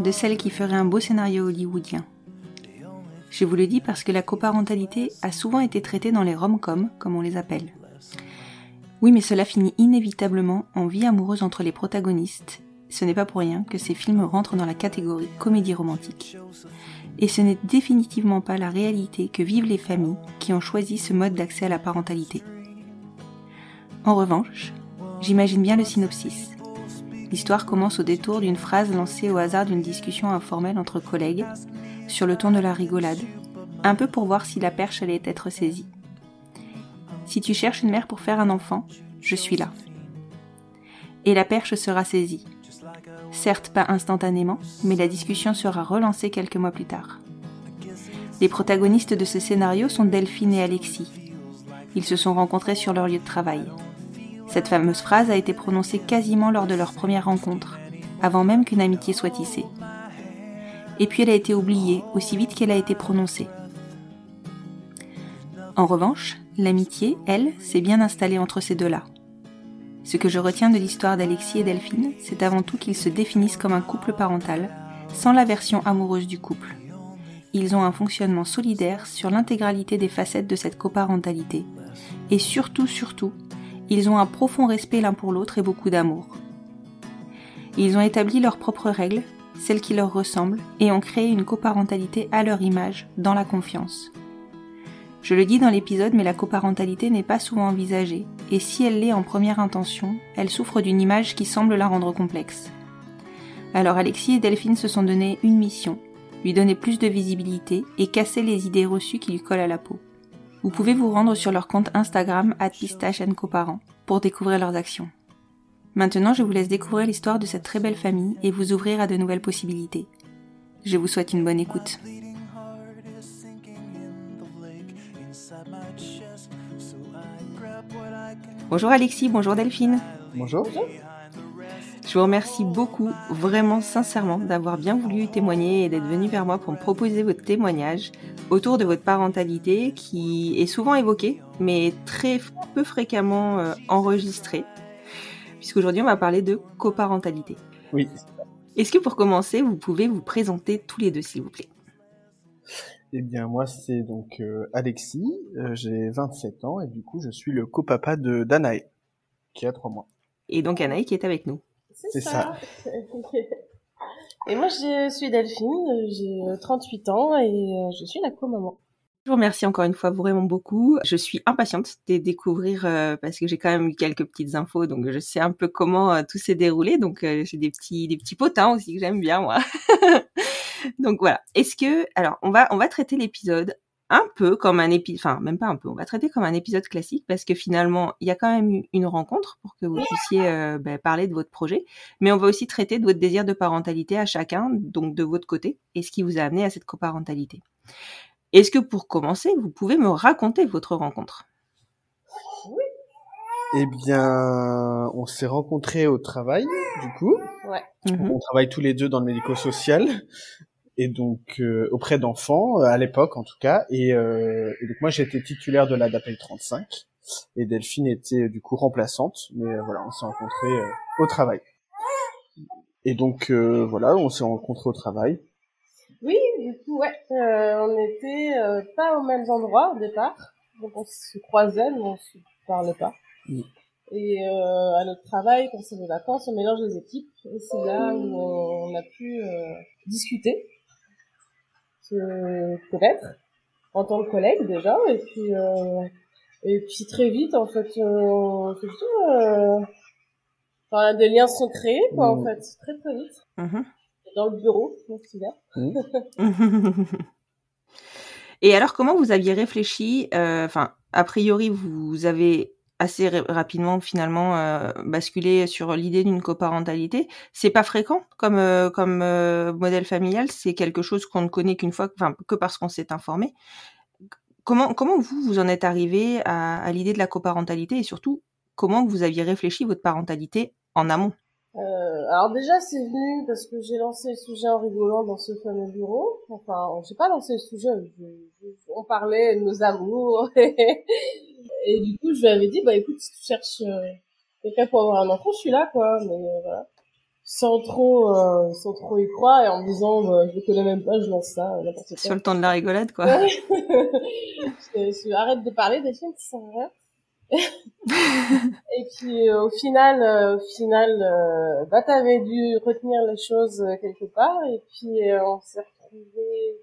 de celle qui ferait un beau scénario hollywoodien. Je vous le dis parce que la coparentalité a souvent été traitée dans les rom-coms, comme on les appelle. Oui, mais cela finit inévitablement en vie amoureuse entre les protagonistes. Ce n'est pas pour rien que ces films rentrent dans la catégorie comédie romantique. Et ce n'est définitivement pas la réalité que vivent les familles qui ont choisi ce mode d'accès à la parentalité. En revanche, j'imagine bien le synopsis. L'histoire commence au détour d'une phrase lancée au hasard d'une discussion informelle entre collègues, sur le ton de la rigolade, un peu pour voir si la perche allait être saisie. Si tu cherches une mère pour faire un enfant, je suis là. Et la perche sera saisie. Certes pas instantanément, mais la discussion sera relancée quelques mois plus tard. Les protagonistes de ce scénario sont Delphine et Alexis. Ils se sont rencontrés sur leur lieu de travail. Cette fameuse phrase a été prononcée quasiment lors de leur première rencontre, avant même qu'une amitié soit tissée. Et puis elle a été oubliée aussi vite qu'elle a été prononcée. En revanche, l'amitié, elle, s'est bien installée entre ces deux-là. Ce que je retiens de l'histoire d'Alexis et Delphine, c'est avant tout qu'ils se définissent comme un couple parental, sans la version amoureuse du couple. Ils ont un fonctionnement solidaire sur l'intégralité des facettes de cette coparentalité. Et surtout, surtout, ils ont un profond respect l'un pour l'autre et beaucoup d'amour. Ils ont établi leurs propres règles, celles qui leur ressemblent, et ont créé une coparentalité à leur image, dans la confiance. Je le dis dans l'épisode, mais la coparentalité n'est pas souvent envisagée, et si elle l'est en première intention, elle souffre d'une image qui semble la rendre complexe. Alors Alexis et Delphine se sont donné une mission, lui donner plus de visibilité et casser les idées reçues qui lui collent à la peau. Vous pouvez vous rendre sur leur compte Instagram @pistache_coparents pour découvrir leurs actions. Maintenant, je vous laisse découvrir l'histoire de cette très belle famille et vous ouvrir à de nouvelles possibilités. Je vous souhaite une bonne écoute. Bonjour Alexis, bonjour Delphine. Bonjour. Je vous remercie beaucoup, vraiment sincèrement, d'avoir bien voulu témoigner et d'être venu vers moi pour me proposer votre témoignage autour de votre parentalité qui est souvent évoquée, mais très peu fréquemment euh, enregistrée, puisqu'aujourd'hui on va parler de coparentalité. Oui. Est-ce que pour commencer, vous pouvez vous présenter tous les deux, s'il vous plaît? Eh bien, moi, c'est donc euh, Alexis, euh, j'ai 27 ans et du coup, je suis le copapa de Danae, qui a 3 mois. Et donc Anaï qui est avec nous. C'est ça. et moi, je suis Delphine, j'ai 38 ans et euh, je suis la co-maman. Je vous remercie encore une fois vraiment beaucoup. Je suis impatiente de découvrir euh, parce que j'ai quand même eu quelques petites infos, donc je sais un peu comment euh, tout s'est déroulé. Donc euh, j'ai des petits des petits potins aussi que j'aime bien moi. Donc voilà. Est-ce que alors on va on va traiter l'épisode un peu comme un épisode, enfin même pas un peu, on va traiter comme un épisode classique parce que finalement il y a quand même eu une rencontre pour que vous puissiez euh, ben, parler de votre projet, mais on va aussi traiter de votre désir de parentalité à chacun, donc de votre côté, et ce qui vous a amené à cette coparentalité. Est-ce que pour commencer, vous pouvez me raconter votre rencontre? Eh bien, on s'est rencontrés au travail, du coup. Ouais. Mhm. On travaille tous les deux dans le médico-social et donc euh, auprès d'enfants euh, à l'époque en tout cas. Et, euh, et donc moi j'étais titulaire de la DAPEL 35 et Delphine était euh, du coup remplaçante. Mais euh, voilà, on s'est rencontrés euh, au travail. Et donc euh, voilà, on s'est rencontrés au travail. Oui, du coup, ouais, euh, on était euh, pas aux mêmes endroits au départ. Donc on se croisait, mais on se parlait pas. Mm. Et euh, à notre travail, quand c'est les vacances, on mélange les équipes. Et c'est là où on a pu euh, discuter, se connaître en tant que collègue déjà. Et puis, euh, et puis très vite, en fait, euh, euh, enfin, des liens se sont créés, quoi, en Mm. fait, très très vite. Mhm. Dans le bureau, me souviens. Et alors, comment vous aviez réfléchi euh, Enfin, a priori, vous avez assez ra- rapidement finalement euh, basculé sur l'idée d'une coparentalité. C'est pas fréquent comme euh, comme euh, modèle familial. C'est quelque chose qu'on ne connaît qu'une fois, enfin que parce qu'on s'est informé. Comment comment vous vous en êtes arrivé à, à l'idée de la coparentalité et surtout comment vous aviez réfléchi votre parentalité en amont? Euh, alors déjà, c'est venu parce que j'ai lancé le sujet en rigolant dans ce fameux bureau. Enfin, j'ai pas lancé le sujet, je- je- on parlait de nos amours. et du coup, je lui avais dit, bah écoute, si tu cherches euh, quelqu'un pour avoir un enfant, je suis là, quoi. Mais euh, voilà. Sans trop, euh, sans trop y croire et en me disant, bah, je le connais même pas, je lance ça, n'importe quoi. sur le temps de la rigolade quoi je, je- arrête de parler des films, ça sert à rien. Et puis euh, au final, euh, au final, euh, bah t'avais dû retenir les choses quelque part et puis euh, on s'est retrouvés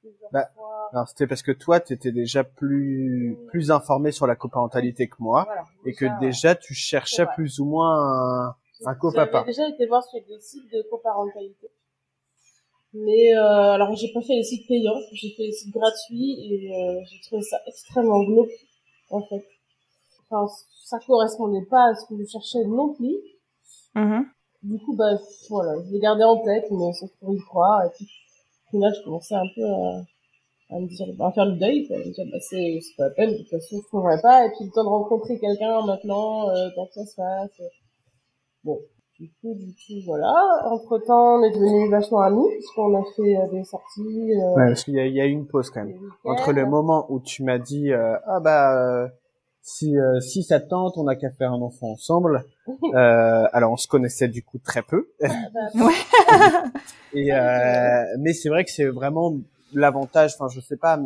plusieurs Bah. Alors c'était parce que toi t'étais déjà plus plus informé sur la coparentalité que moi Voilà, et que déjà, tu cherchais plus ou moins un, un J'avais copapa. déjà été voir sur des sites de coparentalité. Mais euh, alors j'ai pas fait les sites payants, j'ai fait les sites gratuits et euh, j'ai trouvé ça extrêmement glauque en fait. Enfin, ça correspondait pas à ce que je cherchais non plus. Mhm. Du coup, bah voilà, je l'ai gardé en tête, mais sans trop y croire. Et puis, final, je commençais un peu à, à me dire, bah, à faire le deuil, quoi. À me dire, bah c'est c'est pas la peine, de toute façon, je trouverai pas. Et puis le temps de rencontrer quelqu'un maintenant, euh, tant que ça se fasse. euh. Bon, du coup, du coup, voilà. Entre temps, on est devenus vachement amis, puisqu'on a fait euh, des sorties. Euh, Ouais, parce qu'il y a, il y a eu une pause quand même. Entre le moment où tu m'as dit euh, ah bah euh, si euh, si ça te tente, on a qu'à faire un enfant ensemble. Euh, alors on se connaissait du coup très peu. Et euh, mais c'est vrai que c'est vraiment l'avantage. Enfin, je sais pas.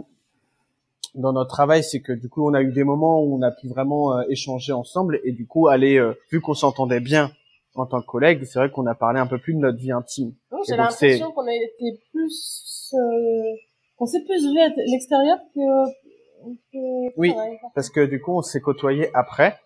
Dans notre travail, c'est que du coup, on a eu des moments où on a pu vraiment euh, échanger ensemble et du coup, aller euh, vu qu'on s'entendait bien en tant que collègue, c'est vrai qu'on a parlé un peu plus de notre vie intime. J'ai l'impression qu'on a été plus, euh, qu'on s'est plus vu à l'extérieur que, Oui. parce que du coup on s'est côtoyé après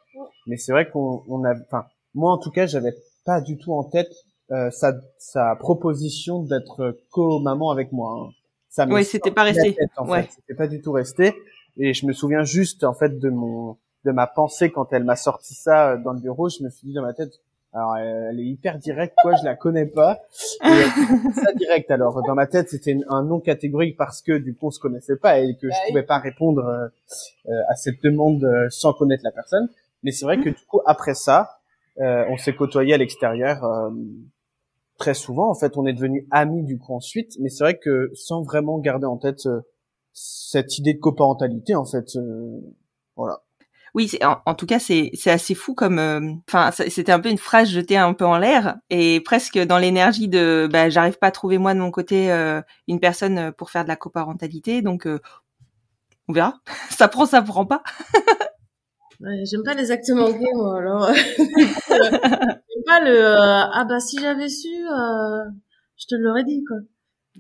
mais c'est vrai qu'on on a enfin moi en tout cas j'avais pas du tout en tête euh, sa sa proposition d'être co-maman avec moi hein. ça Ouais, c'était pas resté. tête, en Ouais. fait. c'était pas du tout resté et je me souviens juste en fait de mon de ma pensée quand elle m'a sorti ça euh, dans le bureau je me suis dit dans ma tête alors elle elle est hyper directe quoi je la connais pas et ça direct alors dans ma tête c'était un nom catégorique parce que du coup on se connaissait pas et que Bah je pouvais pas répondre euh, euh, à cette demande euh, sans connaître la personne. Mais c'est vrai que du coup, après ça, euh, on s'est côtoyé à l'extérieur euh, très souvent. En fait, on est devenus amis du coup ensuite. Mais c'est vrai que sans vraiment garder en tête euh, cette idée de coparentalité, en fait, euh, voilà. Oui, en, en tout cas, c'est assez fou comme. euh, Enfin, c'était un peu une phrase jetée un peu en l'air et presque dans l'énergie de. Bah, j'arrive pas à trouver moi de mon côté euh, une personne euh, pour faire de la coparentalité, donc euh, on verra. ça prend, ça prend pas. Ouais, j'aime pas les actes manqués, moi, alors. j'aime pas le, ah bah, si j'avais su, je te l'aurais dit, quoi.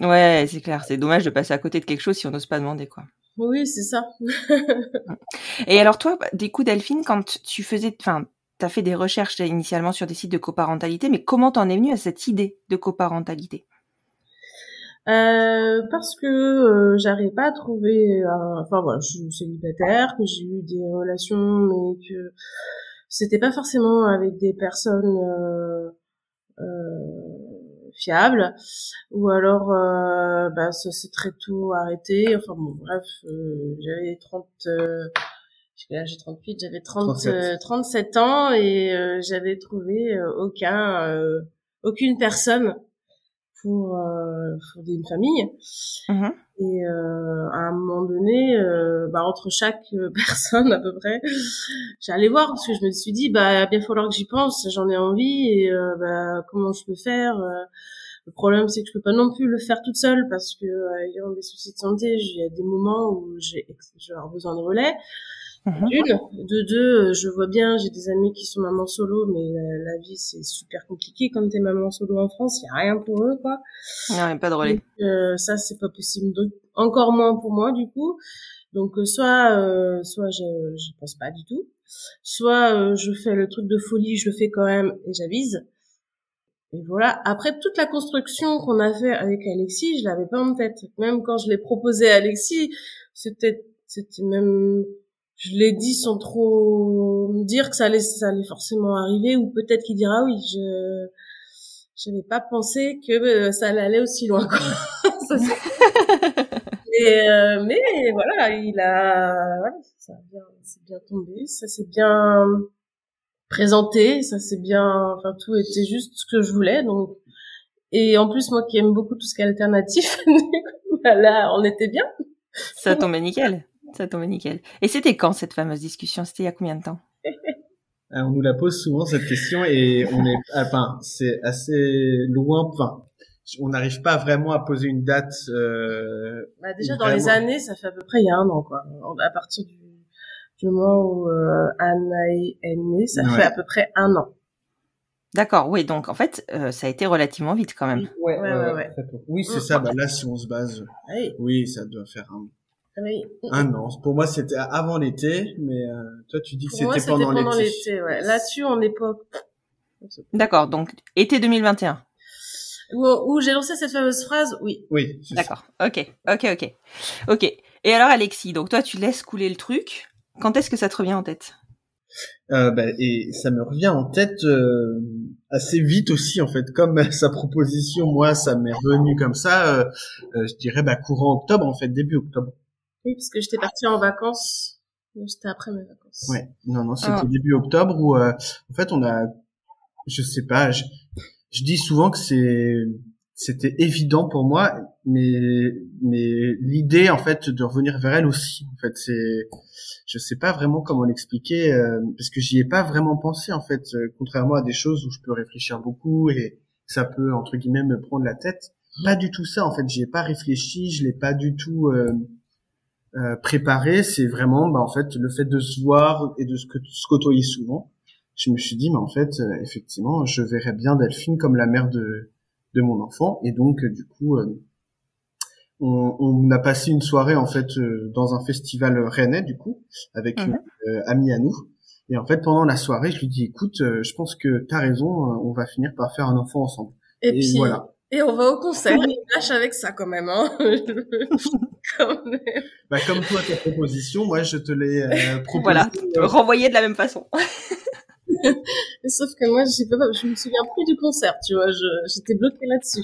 Ouais, c'est clair. C'est dommage de passer à côté de quelque chose si on n'ose pas demander quoi. Oui, c'est ça. Et alors toi, des coups Delphine, quand tu faisais, enfin, t'as fait des recherches initialement sur des sites de coparentalité, mais comment t'en es venu à cette idée de coparentalité? Euh, parce que euh, j'arrive pas à trouver enfin voilà je suis célibataire que j'ai eu des relations mais que c'était pas forcément avec des personnes euh, euh, fiables ou alors euh, bah ça s'est très tôt arrêté enfin bon bref j'avais 30 j'ai 38 j'avais 30 37. ans et j'avais trouvé aucun aucune personne pour euh, fonder une famille. Mhm. Et euh, à un moment donné, euh, bah, entre chaque euh, personne à peu près, j'allais voir parce que je me suis dit, bah bien falloir que j'y pense, j'en ai envie et euh, bah, comment je peux faire. le problème c'est que je peux pas non plus le faire toute seule parce que ayant des soucis de santé, il y a des moments où j'ai besoin de relais. Mhm. Une, de deux, euh, je vois bien, j'ai des amis qui sont mamans solo, mais la, vie c'est super compliqué quand t'es maman solo en France, il y a rien pour eux quoi. Non, pas de relais. euh, ça c'est pas possible, donc encore moins pour moi du coup. Donc euh, soit euh, soit je j'y pense pas du tout, soit euh, je fais le truc de folie, je le fais quand même et j'avise. Et voilà. Après toute la construction qu'on a fait avec Alexis, je l'avais pas en tête. Même quand je l'ai proposé à Alexis, c'était c'était même je l'ai dit sans trop me dire que ça allait, ça allait forcément arriver, ou peut-être qu'il dira oui, je, n'avais pas pensé que euh, ça allait aussi loin. Quoi. Et, euh, mais voilà, il a, voilà, ça a bien, c'est bien tombé, ça s'est bien présenté, ça s'est bien, enfin tout était juste ce que je voulais, donc. Et en plus, moi qui aime beaucoup tout ce qui est alternatif, là, on était bien. Ça tombait nickel. Ça tombe nickel. Et c'était quand cette fameuse discussion? C'était il y a combien de temps? On nous la pose souvent cette question et on est, enfin, c'est assez loin. Enfin, on n'arrive pas vraiment à poser une date. Euh, bah déjà dans les années, ça fait à peu près il y a un an quoi. À partir du, du moment où euh, Anna est née, ça fait à peu près un an. D'accord, oui, donc en fait, euh, ça a été relativement vite quand même. Ouais, ouais, ouais. ouais, Oui, c'est ça. Bah, là, si on se base, oui, oui ça doit faire un, oui. Un an. Pour moi, c'était avant l'été, mais euh, toi, tu dis que c'était pendant, pendant l'été. Ouais. Là-dessus, on n'est pas. D'accord. Donc été 2021. Où, où j'ai lancé cette fameuse phrase, oui. Oui. D'accord. Ok. Ok. Ok. Ok. Et alors, Alexis, donc toi, tu laisses couler le truc. Quand est-ce que ça te revient en tête? Euh, bah, et ça me revient en tête euh, assez vite aussi en fait comme sa proposition moi ça m'est revenu comme ça euh, euh, je dirais bah courant octobre en fait début octobre oui, parce que j'étais partie en vacances. C'était après mes vacances. Ouais, non, non, c'était ah. début octobre où, euh, en fait, on a, je sais pas, je, je dis souvent que c'est, c'était évident pour moi, mais, mais l'idée, en fait, de revenir vers elle aussi, en fait, c'est, je sais pas vraiment comment l'expliquer, euh, parce que j'y ai pas vraiment pensé, en fait, euh, contrairement à des choses où je peux réfléchir beaucoup et ça peut, entre guillemets, me prendre la tête. Pas du tout ça, en fait, j'y ai pas réfléchi, je l'ai pas du tout, euh, préparer, c'est vraiment bah, en fait le fait de se voir et de se, côtoyer souvent. Je me suis dit, mais en fait, euh, effectivement, je verrais bien Delphine comme la mère de, de mon enfant. Et donc, euh, du coup, on, on, a passé une soirée en fait dans un festival rennais, du coup, avec une mhm. amie à nous. Et en fait, pendant la soirée, je lui dis, écoute, je pense que t'as raison, on va finir par faire un enfant ensemble. Et, puis, voilà. Et on va au concert, il lâche avec ça quand même. Hein. Bah, comme toi, ta proposition, moi je te l'ai euh, proposé. Voilà, renvoyé de la même façon. Sauf que moi, je, pas, je me souviens plus du concert, tu vois, j'étais bloquée là-dessus.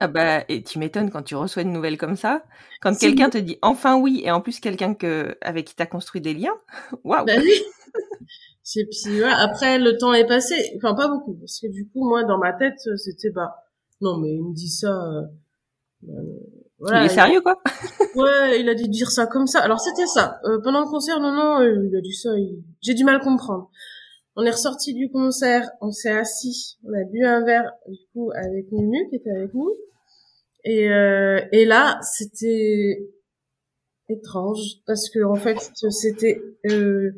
Ah bah, et tu m'étonnes quand tu reçois une nouvelle comme ça, quand quelqu'un te dit enfin oui, et en plus quelqu'un que avec qui t'as construit des liens, waouh. Bah oui. Et puis après le temps est passé, enfin pas beaucoup, parce que du coup moi dans ma tête c'était bah non, mais il me dit ça. Euh, euh, voilà, il est sérieux, quoi Ouais, il a dit dire ça comme ça. Alors c'était ça. Euh, pendant le concert, non, non, il a dit ça. J'ai du mal à comprendre. On est ressorti du concert, on s'est assis, on a bu un verre du coup avec Nunu qui était avec nous. Et, euh, et là, c'était étrange parce que en fait, c'était euh,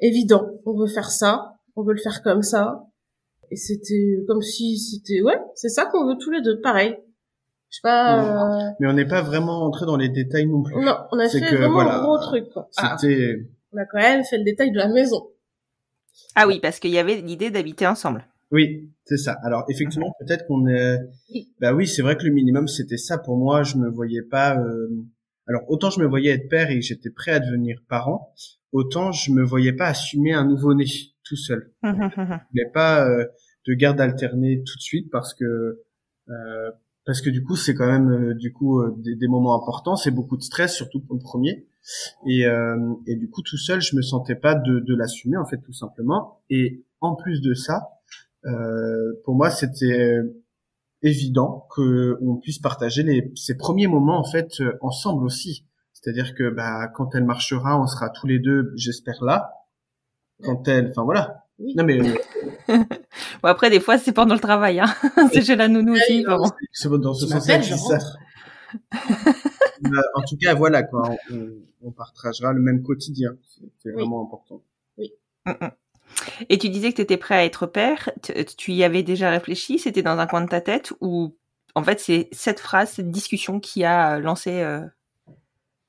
évident. On veut faire ça, on veut le faire comme ça. Et c'était comme si c'était ouais, c'est ça qu'on veut tous les deux, pareil. Je sais pas. Euh, Mais on n'est pas vraiment entré dans les détails non plus. Non, on a fait vraiment un gros truc quoi. C'était. on a quand même fait le détail de la maison. Ah oui, parce qu'il y avait l'idée d'habiter ensemble. Oui, c'est ça. Alors effectivement, peut-être qu'on est. Bah oui, c'est vrai que le minimum c'était ça pour moi. Je me voyais pas. Euh, alors autant je me voyais être père et j'étais prêt à devenir parent, autant je me voyais pas assumer un nouveau-né tout seul. je voulais pas euh, de garde alternée tout de suite parce que euh, parce que du coup c'est quand même euh, du coup euh, des, des, moments importants, c'est beaucoup de stress surtout pour le premier. Et euh, et du coup tout seul je me sentais pas de, de l'assumer en fait tout simplement. Et en plus de ça pour moi c'était évident que on puisse partager les ces premiers moments en fait ensemble aussi. C'est-à-dire que bah quand elle marchera on sera tous les deux j'espère là quand elle enfin voilà. Non mais bon, après des fois c'est pendant le travail hein. c'est chez la nounou aussi bon. c'est dans ce sens là en tout cas voilà quoi on, on, partagera le même quotidien. C'est vraiment important. Oui. Et tu disais que tu étais prêt à être père. Tu y avais déjà réfléchi? C'était dans un coin de ta tête ou en fait c'est cette phrase cette discussion qui a lancé euh,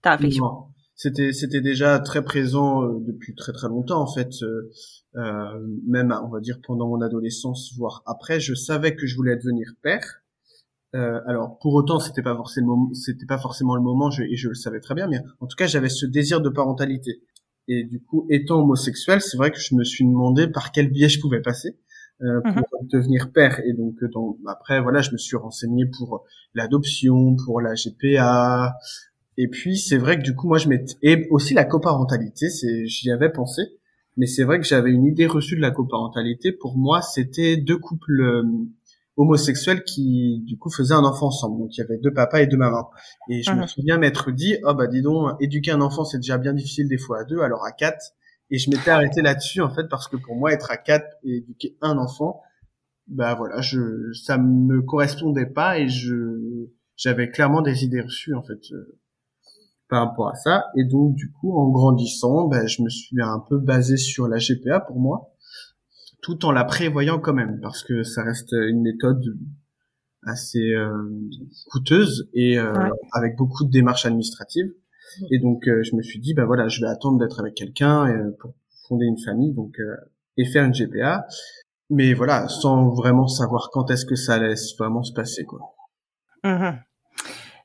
ta réflexion? Non c'était c'était déjà très présent euh, depuis très très longtemps en fait euh, euh, même on va dire pendant mon adolescence voire après je savais que je voulais devenir père. Euh, alors pour autant c'était pas forcément c'était pas forcément le moment je, et je le savais très bien mais en tout cas j'avais ce désir de parentalité. Et du coup étant homosexuel c'est vrai que je me suis demandé par quel biais je pouvais passer euh, pour mm-hmm. devenir père. Et donc dans, après voilà je me suis renseigné pour l'adoption pour la GPA et puis c'est vrai que du coup moi je m'étais et aussi la coparentalité, c'est j'y avais pensé, mais c'est vrai que j'avais une idée reçue de la coparentalité. Pour moi, c'était deux couples euh, homosexuels qui du coup faisaient un enfant ensemble. Donc il y avait deux papas et deux mamans. Et je me souviens m'être dit oh bah dis donc éduquer un enfant c'est déjà bien difficile des fois à deux, alors à quatre. Et je m'étais arrêté là-dessus en fait parce que pour moi être à quatre et éduquer un enfant, bah voilà, je ça me correspondait pas et je j'avais clairement des idées reçues en fait euh, par rapport à ça. Et donc, du coup, en grandissant, ben, je me suis un peu basé sur la GPA pour moi, tout en la prévoyant quand même, parce que ça reste une méthode assez euh, coûteuse et euh, avec beaucoup de démarches administratives. Et donc, euh, je me suis dit, ben voilà, je vais attendre d'être avec quelqu'un pour fonder une famille, donc et faire une GPA. Mais voilà, sans vraiment savoir quand est-ce que ça laisse vraiment se passer, quoi. Mmh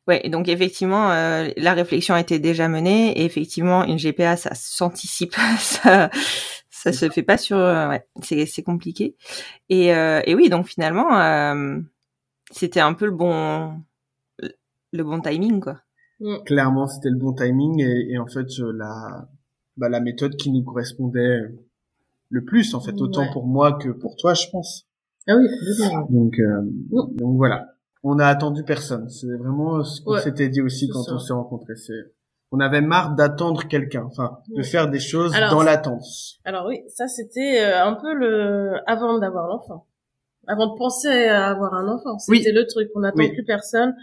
Ouais, donc effectivement, euh, la réflexion a été déjà menée et effectivement, une GPA, ça s'anticipe, ça, ça se fait pas sur, euh, ouais, c'est c'est compliqué. Et euh, et oui, donc finalement, euh, c'était un peu le bon le bon timing, quoi. Mm. Clairement, c'était le bon timing et, et en fait la bah, la méthode qui nous correspondait le plus, en fait, autant pour moi que pour toi, je pense. Ah oui, donc mm. donc voilà on a attendu personne. C'est vraiment ce qu'on s'était dit aussi quand on s'est rencontrés. C'est on avait marre d'attendre quelqu'un, enfin de faire des choses dans l'attente. Alors oui, ça c'était euh, un peu le avant d'avoir l'enfant, avant de penser à avoir un enfant. C'était le truc. On n'attend plus personne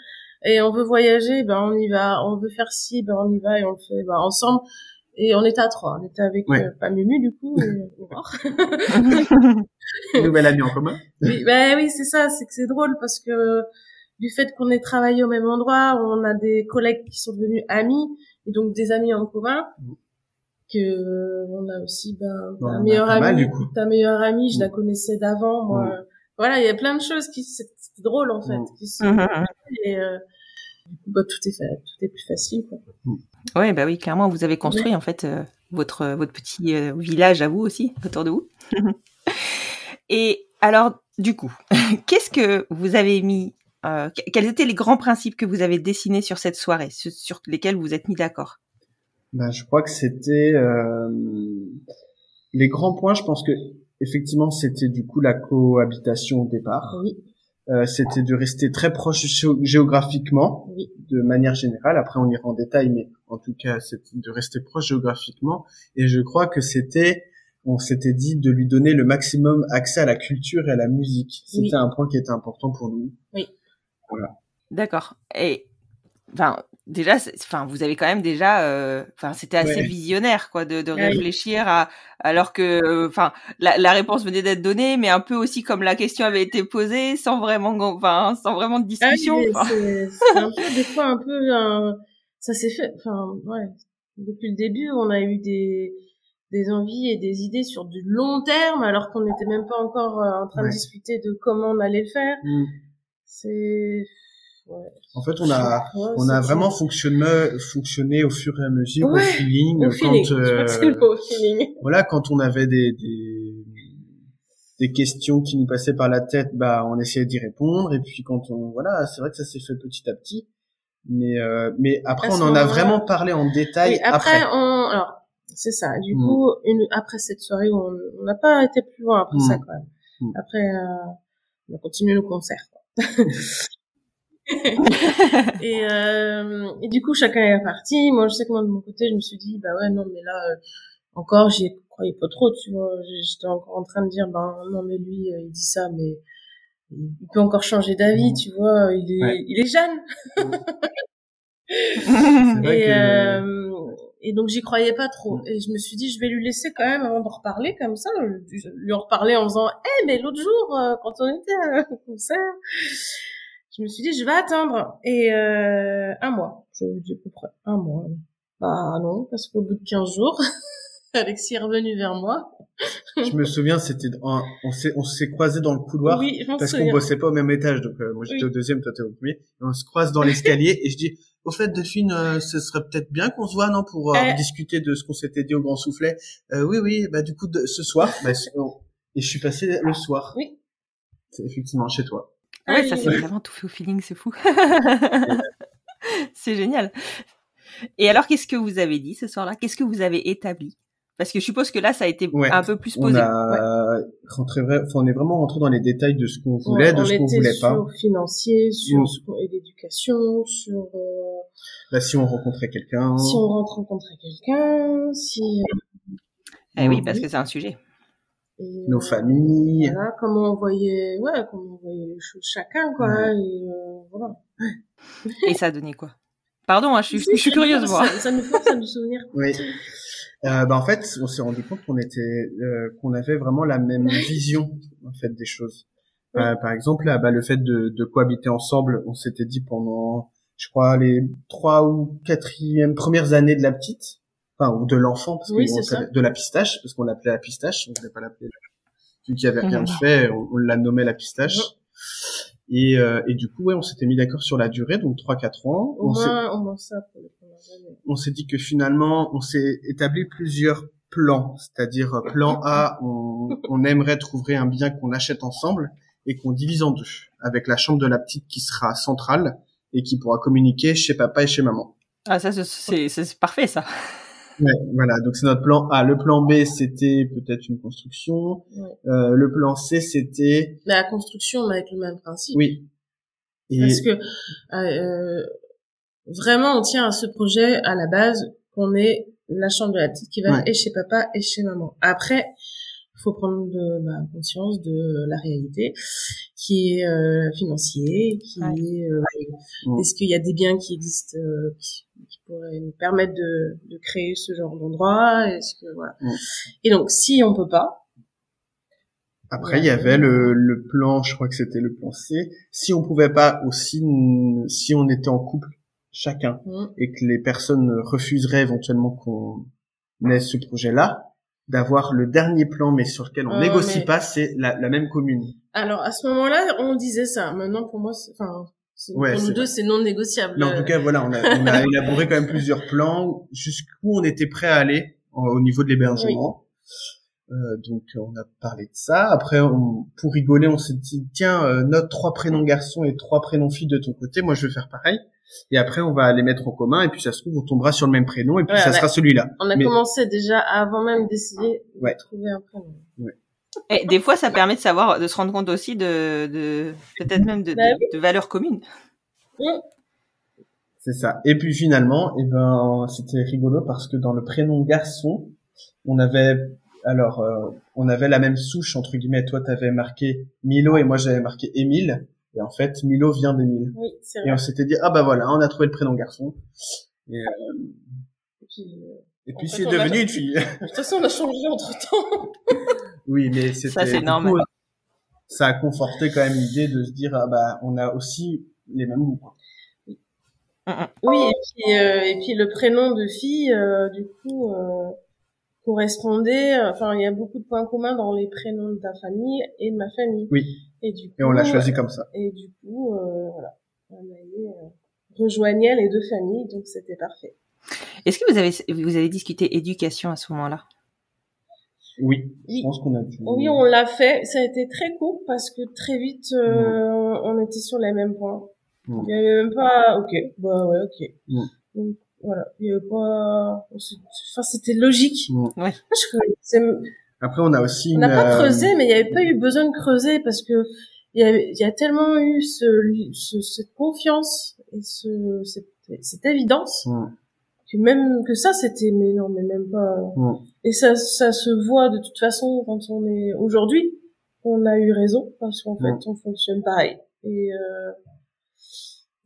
et on veut voyager, ben on y va. On veut faire ci, ben on y va et on le fait ben, ensemble. Et on était à trois. On était avec euh, pas Mumu du coup. Nouvelle amie en commun. Oui, ben oui, c'est ça. C'est que c'est drôle parce que du fait qu'on ait travaillé au même endroit, on a des collègues qui sont devenus amis et donc des amis en commun. Mm. Que on a aussi ben ta meilleure amie, ta meilleure amie, je la mm. connaissais d'avant. Moi, mm. voilà, il y a plein de choses qui c'est drôle en fait, qui sont mm-hmm. et euh, bah, tout est fait, tout est plus facile. Quoi. Ouais, bah oui, clairement, vous avez construit en fait euh, votre votre petit euh, village à vous aussi autour de vous. et alors, du coup, qu'est-ce que vous avez mis euh, quels étaient les grands principes que vous avez dessinés sur cette soirée, sur lesquels vous êtes mis d'accord? Ben, Je crois que c'était euh, les grands points. Je pense que effectivement, c'était du coup la cohabitation au départ. Oui. Euh, c'était de rester très proche géographiquement, oui. de manière générale. Après, on ira en détail, mais en tout cas, c'était de rester proche géographiquement. Et je crois que c'était on s'était dit de lui donner le maximum accès à la culture et à la musique. C'était un point qui était important pour nous. Oui. D'accord. Et enfin, déjà, enfin, vous avez quand même déjà, euh, enfin, c'était assez visionnaire, quoi, de, de réfléchir à, alors que, enfin, la, la, réponse venait d'être donnée, mais un peu aussi comme la question avait été posée, sans vraiment, enfin, sans vraiment de discussion. Ah, c'est un peu des fois un peu, ça s'est fait, enfin, ouais. Depuis le début, on a eu des des envies et des idées sur du long terme alors qu'on n'était même pas encore euh, en train Ouais. de discuter de comment on allait le faire. Mm. C'est ouais. En fait, on a, Ouais, on a vraiment fonctionné, fonctionné au fur et à mesure, Ouais, au feeling, au quand, feeling. Euh, feeling. voilà, quand on avait des, des, des questions qui nous passaient par la tête, bah, on essayait d'y répondre. Et puis quand on, voilà, c'est vrai que ça s'est fait petit à petit. Mais, euh, mais après, on en a vraiment parlé en détail Oui, après, après. on, alors, c'est ça. Du Mm. coup, une, après cette soirée, on on n'a pas été plus loin après Mm. ça, quand même. Mm. Après, euh, on a continué le concert. quoi. et, euh, et du coup, chacun est parti. Moi, je sais que moi, de mon côté, je me suis dit, bah ouais, non, mais là, euh, encore, j'y croyais pas trop, tu vois. J'étais encore en train de dire, ben non, mais lui, euh, il dit ça, mais il peut encore changer d'avis, Mm. tu vois. Il est, Ouais. il est jeune. Vrai Et, que- euh, et donc j'y croyais pas trop. Mm. Et je me suis dit, je vais lui laisser quand même avant de reparler comme ça. Je lui en reparler en faisant, eh mais l'autre jour euh, quand on était au concert, je me suis dit, je vais attendre. Et euh, un mois, je vous dis à peu près un mois. Bah non, parce qu'au bout de 15 jours, Alexis est revenu vers moi. Je me souviens, c'était, on s'est, on s'est croisés dans le couloir. oui, parce qu'on bossait pas au même étage, donc euh, moi j'étais Oui. au deuxième, toi t'es au premier. Et on se croise dans l'escalier et je dis, au fait Delphine, euh, ce serait peut-être bien qu'on se voit, non, pour euh, Euh. discuter de ce qu'on s'était dit au Grand Soufflet. Euh, oui, oui, bah du coup de, ce soir, bah, c'est- et je suis passé le soir. Oui. C'est effectivement chez toi. Ah ouais, Ah ça oui, c'est oui. vraiment tout fait au feeling, c'est fou. c'est génial. Et alors, qu'est-ce que vous avez dit ce soir-là? Qu'est-ce que vous avez établi? Parce que je suppose que là, ça a été Ouais. un peu plus On posé. a rentré, enfin, on est vraiment rentré dans les détails de ce qu'on voulait, de on ce qu'on voulait sur pas. financier, sur Mm. ce qu'on- et l'éducation, sur euh, Bah, si on rencontrait quelqu'un. si on rentre rencontrer quelqu'un, si Eh oui, parce que c'est un sujet. et, Nos familles. Voilà, comment on voyait, ouais, comment on voyait les choses chacun, quoi. Ouais. Et euh, voilà. Et ça a donné quoi? Pardon, hein, je, suis, je suis curieuse, moi. Ça, ça nous force à nous souvenir. Oui. Euh, bah en fait, on s'est rendu compte qu'on était, euh, qu'on avait vraiment la même vision en fait des choses. Euh, par exemple, là, bah, le fait de, de cohabiter ensemble, on s'était dit pendant, je crois, les trois ou quatrième premières années de la petite, enfin ou de l'enfant, parce Oui, que de la pistache, parce qu'on l'appelait la pistache, on voulait pas l'appeler. Vu qu'il y avait Mhm. rien de fait, on, on l'a nommé la pistache. Et, euh, et du coup, ouais, on s'était mis d'accord sur la durée, donc 3-4 ans. Au On s'est- moins, au moins ça pour les premières années. on s'est dit que finalement, on s'est établi plusieurs plans. C'est-à-dire, euh, plan A, on, on aimerait trouver un bien qu'on achète ensemble et qu'on divise en deux, avec la chambre de la petite qui sera centrale et qui pourra communiquer chez papa et chez maman. Ah, ça, c'est- c'est c'est parfait, ça. Ouais, voilà, donc c'est notre plan A. Le plan B, c'était peut-être une construction. Ouais. Euh, le plan C, c'était... La construction, mais avec le même principe. Oui. Et Parce que euh, vraiment, on tient à ce projet à la base qu'on ait la chambre de la petite qui va Ouais. et chez papa et chez maman. Après, il faut prendre de, bah, conscience de la réalité qui est euh, financier, qui Ouais. est euh, est-ce qu'il y a des biens qui existent euh, qui, qui pourraient nous permettre de, de créer ce genre d'endroit Est-ce que voilà. Mm. Et donc, si on peut pas, Après, il y avait le, le plan, je crois que c'était le plan C. Si on pouvait pas aussi, si on était en couple chacun mm, et que les personnes refuseraient éventuellement qu'on ait ce projet-là, d'avoir le dernier plan, mais sur lequel on Ah, négocie mais- pas, c'est la, la même commune. alors à ce moment-là, on disait ça. Maintenant, pour moi, enfin, Ouais, pour nous c'est deux, c'est non négociable. Mais en tout cas, voilà, on a, on a élaboré quand même plusieurs plans jusqu'où on était prêt à aller au niveau de l'hébergement. Euh, donc on a parlé de ça. Après, on- pour rigoler, on s'est dit tiens, euh, note trois prénoms garçons et trois prénoms filles de ton côté. Moi, je vais faire pareil. Et après, on va les mettre en commun. Et puis ça se trouve, on tombera sur le même prénom. Et puis Ouais, ça ouais. sera celui-là. On a Mais- commencé déjà avant même d'essayer Ouais. de trouver un prénom. Et des fois, ça permet de savoir, de se rendre compte aussi de, de peut-être même de, Bah de- de valeurs communes. C'est ça. Et puis finalement, eh ben, c'était rigolo parce que dans le prénom garçon, on avait, alors, euh, on avait la même souche entre guillemets. Toi, t'avais marqué Milo et moi j'avais marqué Émile. Et en fait, Milo vient d'Émile. Oui, c'est Et vrai. on s'était dit ah bah voilà, on a trouvé le prénom garçon. Et, euh, Et puis, euh, et puis c'est devenu a- une fille. de toute façon, on a changé entre temps. oui, mais c'était. Ça, c'est normal. coup, ça a conforté quand même l'idée de se dire ah bah on a aussi les mêmes goûts. quoi. Oui, et puis, euh, et puis le prénom de fille, euh, du coup, euh, correspondait. Enfin, il y a beaucoup de points communs dans les prénoms de ta famille et de ma famille. Oui. Et du coup, Et on l'a choisi comme ça. Et du coup, euh, voilà, on a eu, euh, rejoignait les deux familles, donc c'était parfait. Est-ce que vous avez, vous avez discuté éducation à ce moment-là? Oui. Oui. Je pense qu'on a dû. Oui, on l'a fait. Ça a été très court parce que très vite, euh, on on était sur les mêmes points. Il y avait même pas, ok, bah ouais, ok. Donc voilà, il y avait pas, enfin c'était logique. Ouais. Je Après, on a aussi On une. n'a pas euh, creusé, mais il n'y avait pas eu besoin de creuser parce que il y a, il y a tellement eu ce, ce- cette confiance et ce, cette, cette évidence que même que ça c'était mais non mais même pas et ça ça se voit de toute façon quand on est aujourd'hui on a eu raison parce qu'en fait on fonctionne pareil et, euh,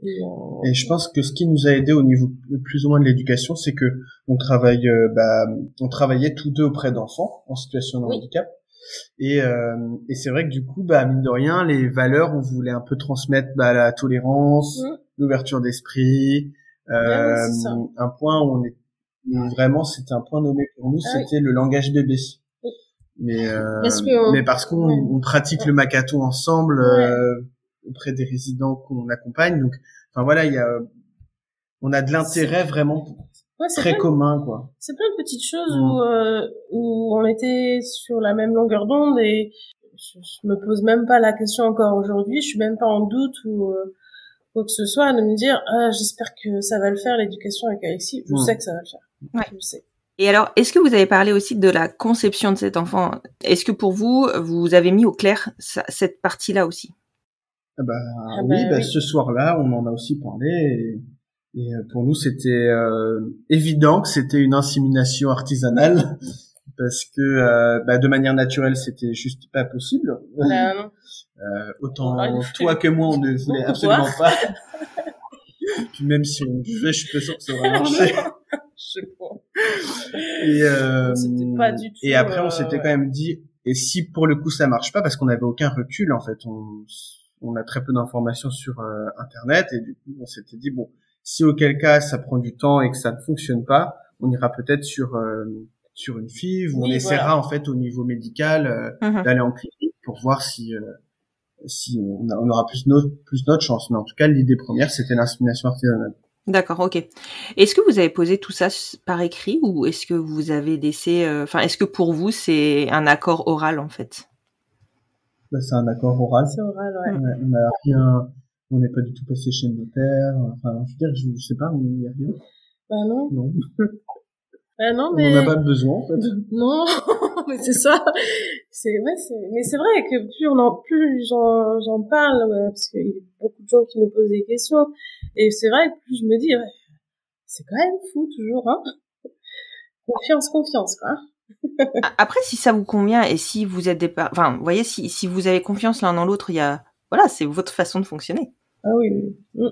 et, euh, Et je pense que ce qui nous a aidé au niveau plus ou moins de l'éducation, c'est que on travaille, euh, bah, on travaillait tous deux auprès d'enfants en situation de Oui. handicap. Et, euh, et c'est vrai que du coup, bah, mine de rien, les valeurs, on voulait un peu transmettre bah, la tolérance, Mm. l'ouverture d'esprit. Euh, un point où on est où vraiment, c'était un point nommé pour nous, Ah oui. c'était le langage bébé. Oui. Mais, euh, Parce que on- mais parce qu'on ouais. on pratique le macaton ensemble euh, auprès des résidents qu'on accompagne, donc enfin voilà, il y a on a de l'intérêt vraiment très commun quoi. c'est plein de petites choses Mm. où euh, où on était sur la même longueur d'onde et je, je me pose même pas la question encore aujourd'hui je suis même pas en doute ou euh, quoi que ce soit de me dire ah j'espère que ça va le faire l'éducation avec Alexis. Je sais que ça va le faire. Ouais. je le sais Et alors, est-ce que vous avez parlé aussi de la conception de cet enfant? Est-ce que pour vous, vous avez mis au clair ça- cette partie-là aussi? Ah bah, Ah oui, bah bah, oui. ce soir-là, on en a aussi parlé et, et, euh, pour nous c'était euh, évident que c'était une insémination artisanale parce que euh, bah, de manière naturelle c'était juste pas possible. Bah, non. Euh, autant Ah, toi que moi on ne voulait absolument pas. Puis même si on le fait, je suis pas sûr que ça aurait marché. je sais pas Et, euh, pas du tout, et après, on euh, s'était quand même dit, et si pour le coup ça marche pas, parce qu'on n'avait aucun recul en fait, on, on a très peu d'informations sur euh, Internet, et du coup, on s'était dit bon, si auquel cas ça prend du temps et que ça ne fonctionne pas, on ira peut-être sur euh, sur une FIV où on essaiera voilà. en fait au niveau médical euh, Mhm. d'aller en clinique pour voir si euh, si on, a- on aura plus notre plus notre chance. Mais en tout cas, l'idée première, c'était l'insémination artisanale. D'accord, ok. Est-ce que vous avez posé tout ça par écrit ou est-ce que vous avez laissé, euh, enfin, est-ce que pour vous c'est un accord oral en fait? Là, c'est un accord oral. c'est oral ouais Ouais, on n'a rien, on n'est pas du tout passé chez le notaire. Enfin, je veux dire, je, je sais pas, il n'y a rien. bah non Non, non on mais n'en a pas besoin en fait. Non, mais c'est ça. C'est ouais, mais c'est vrai que plus on en plus j'en j'en parle ouais, parce qu'il y a beaucoup de gens qui nous posent des questions et c'est vrai que plus je me dis ouais, c'est quand même fou toujours hein. Confiance, confiance quoi. Après, si ça vous convient et si vous êtes des, par- enfin, vous voyez, si, si vous avez confiance l'un dans l'autre, il y a, voilà, c'est votre façon de fonctionner. Ah oui, oui.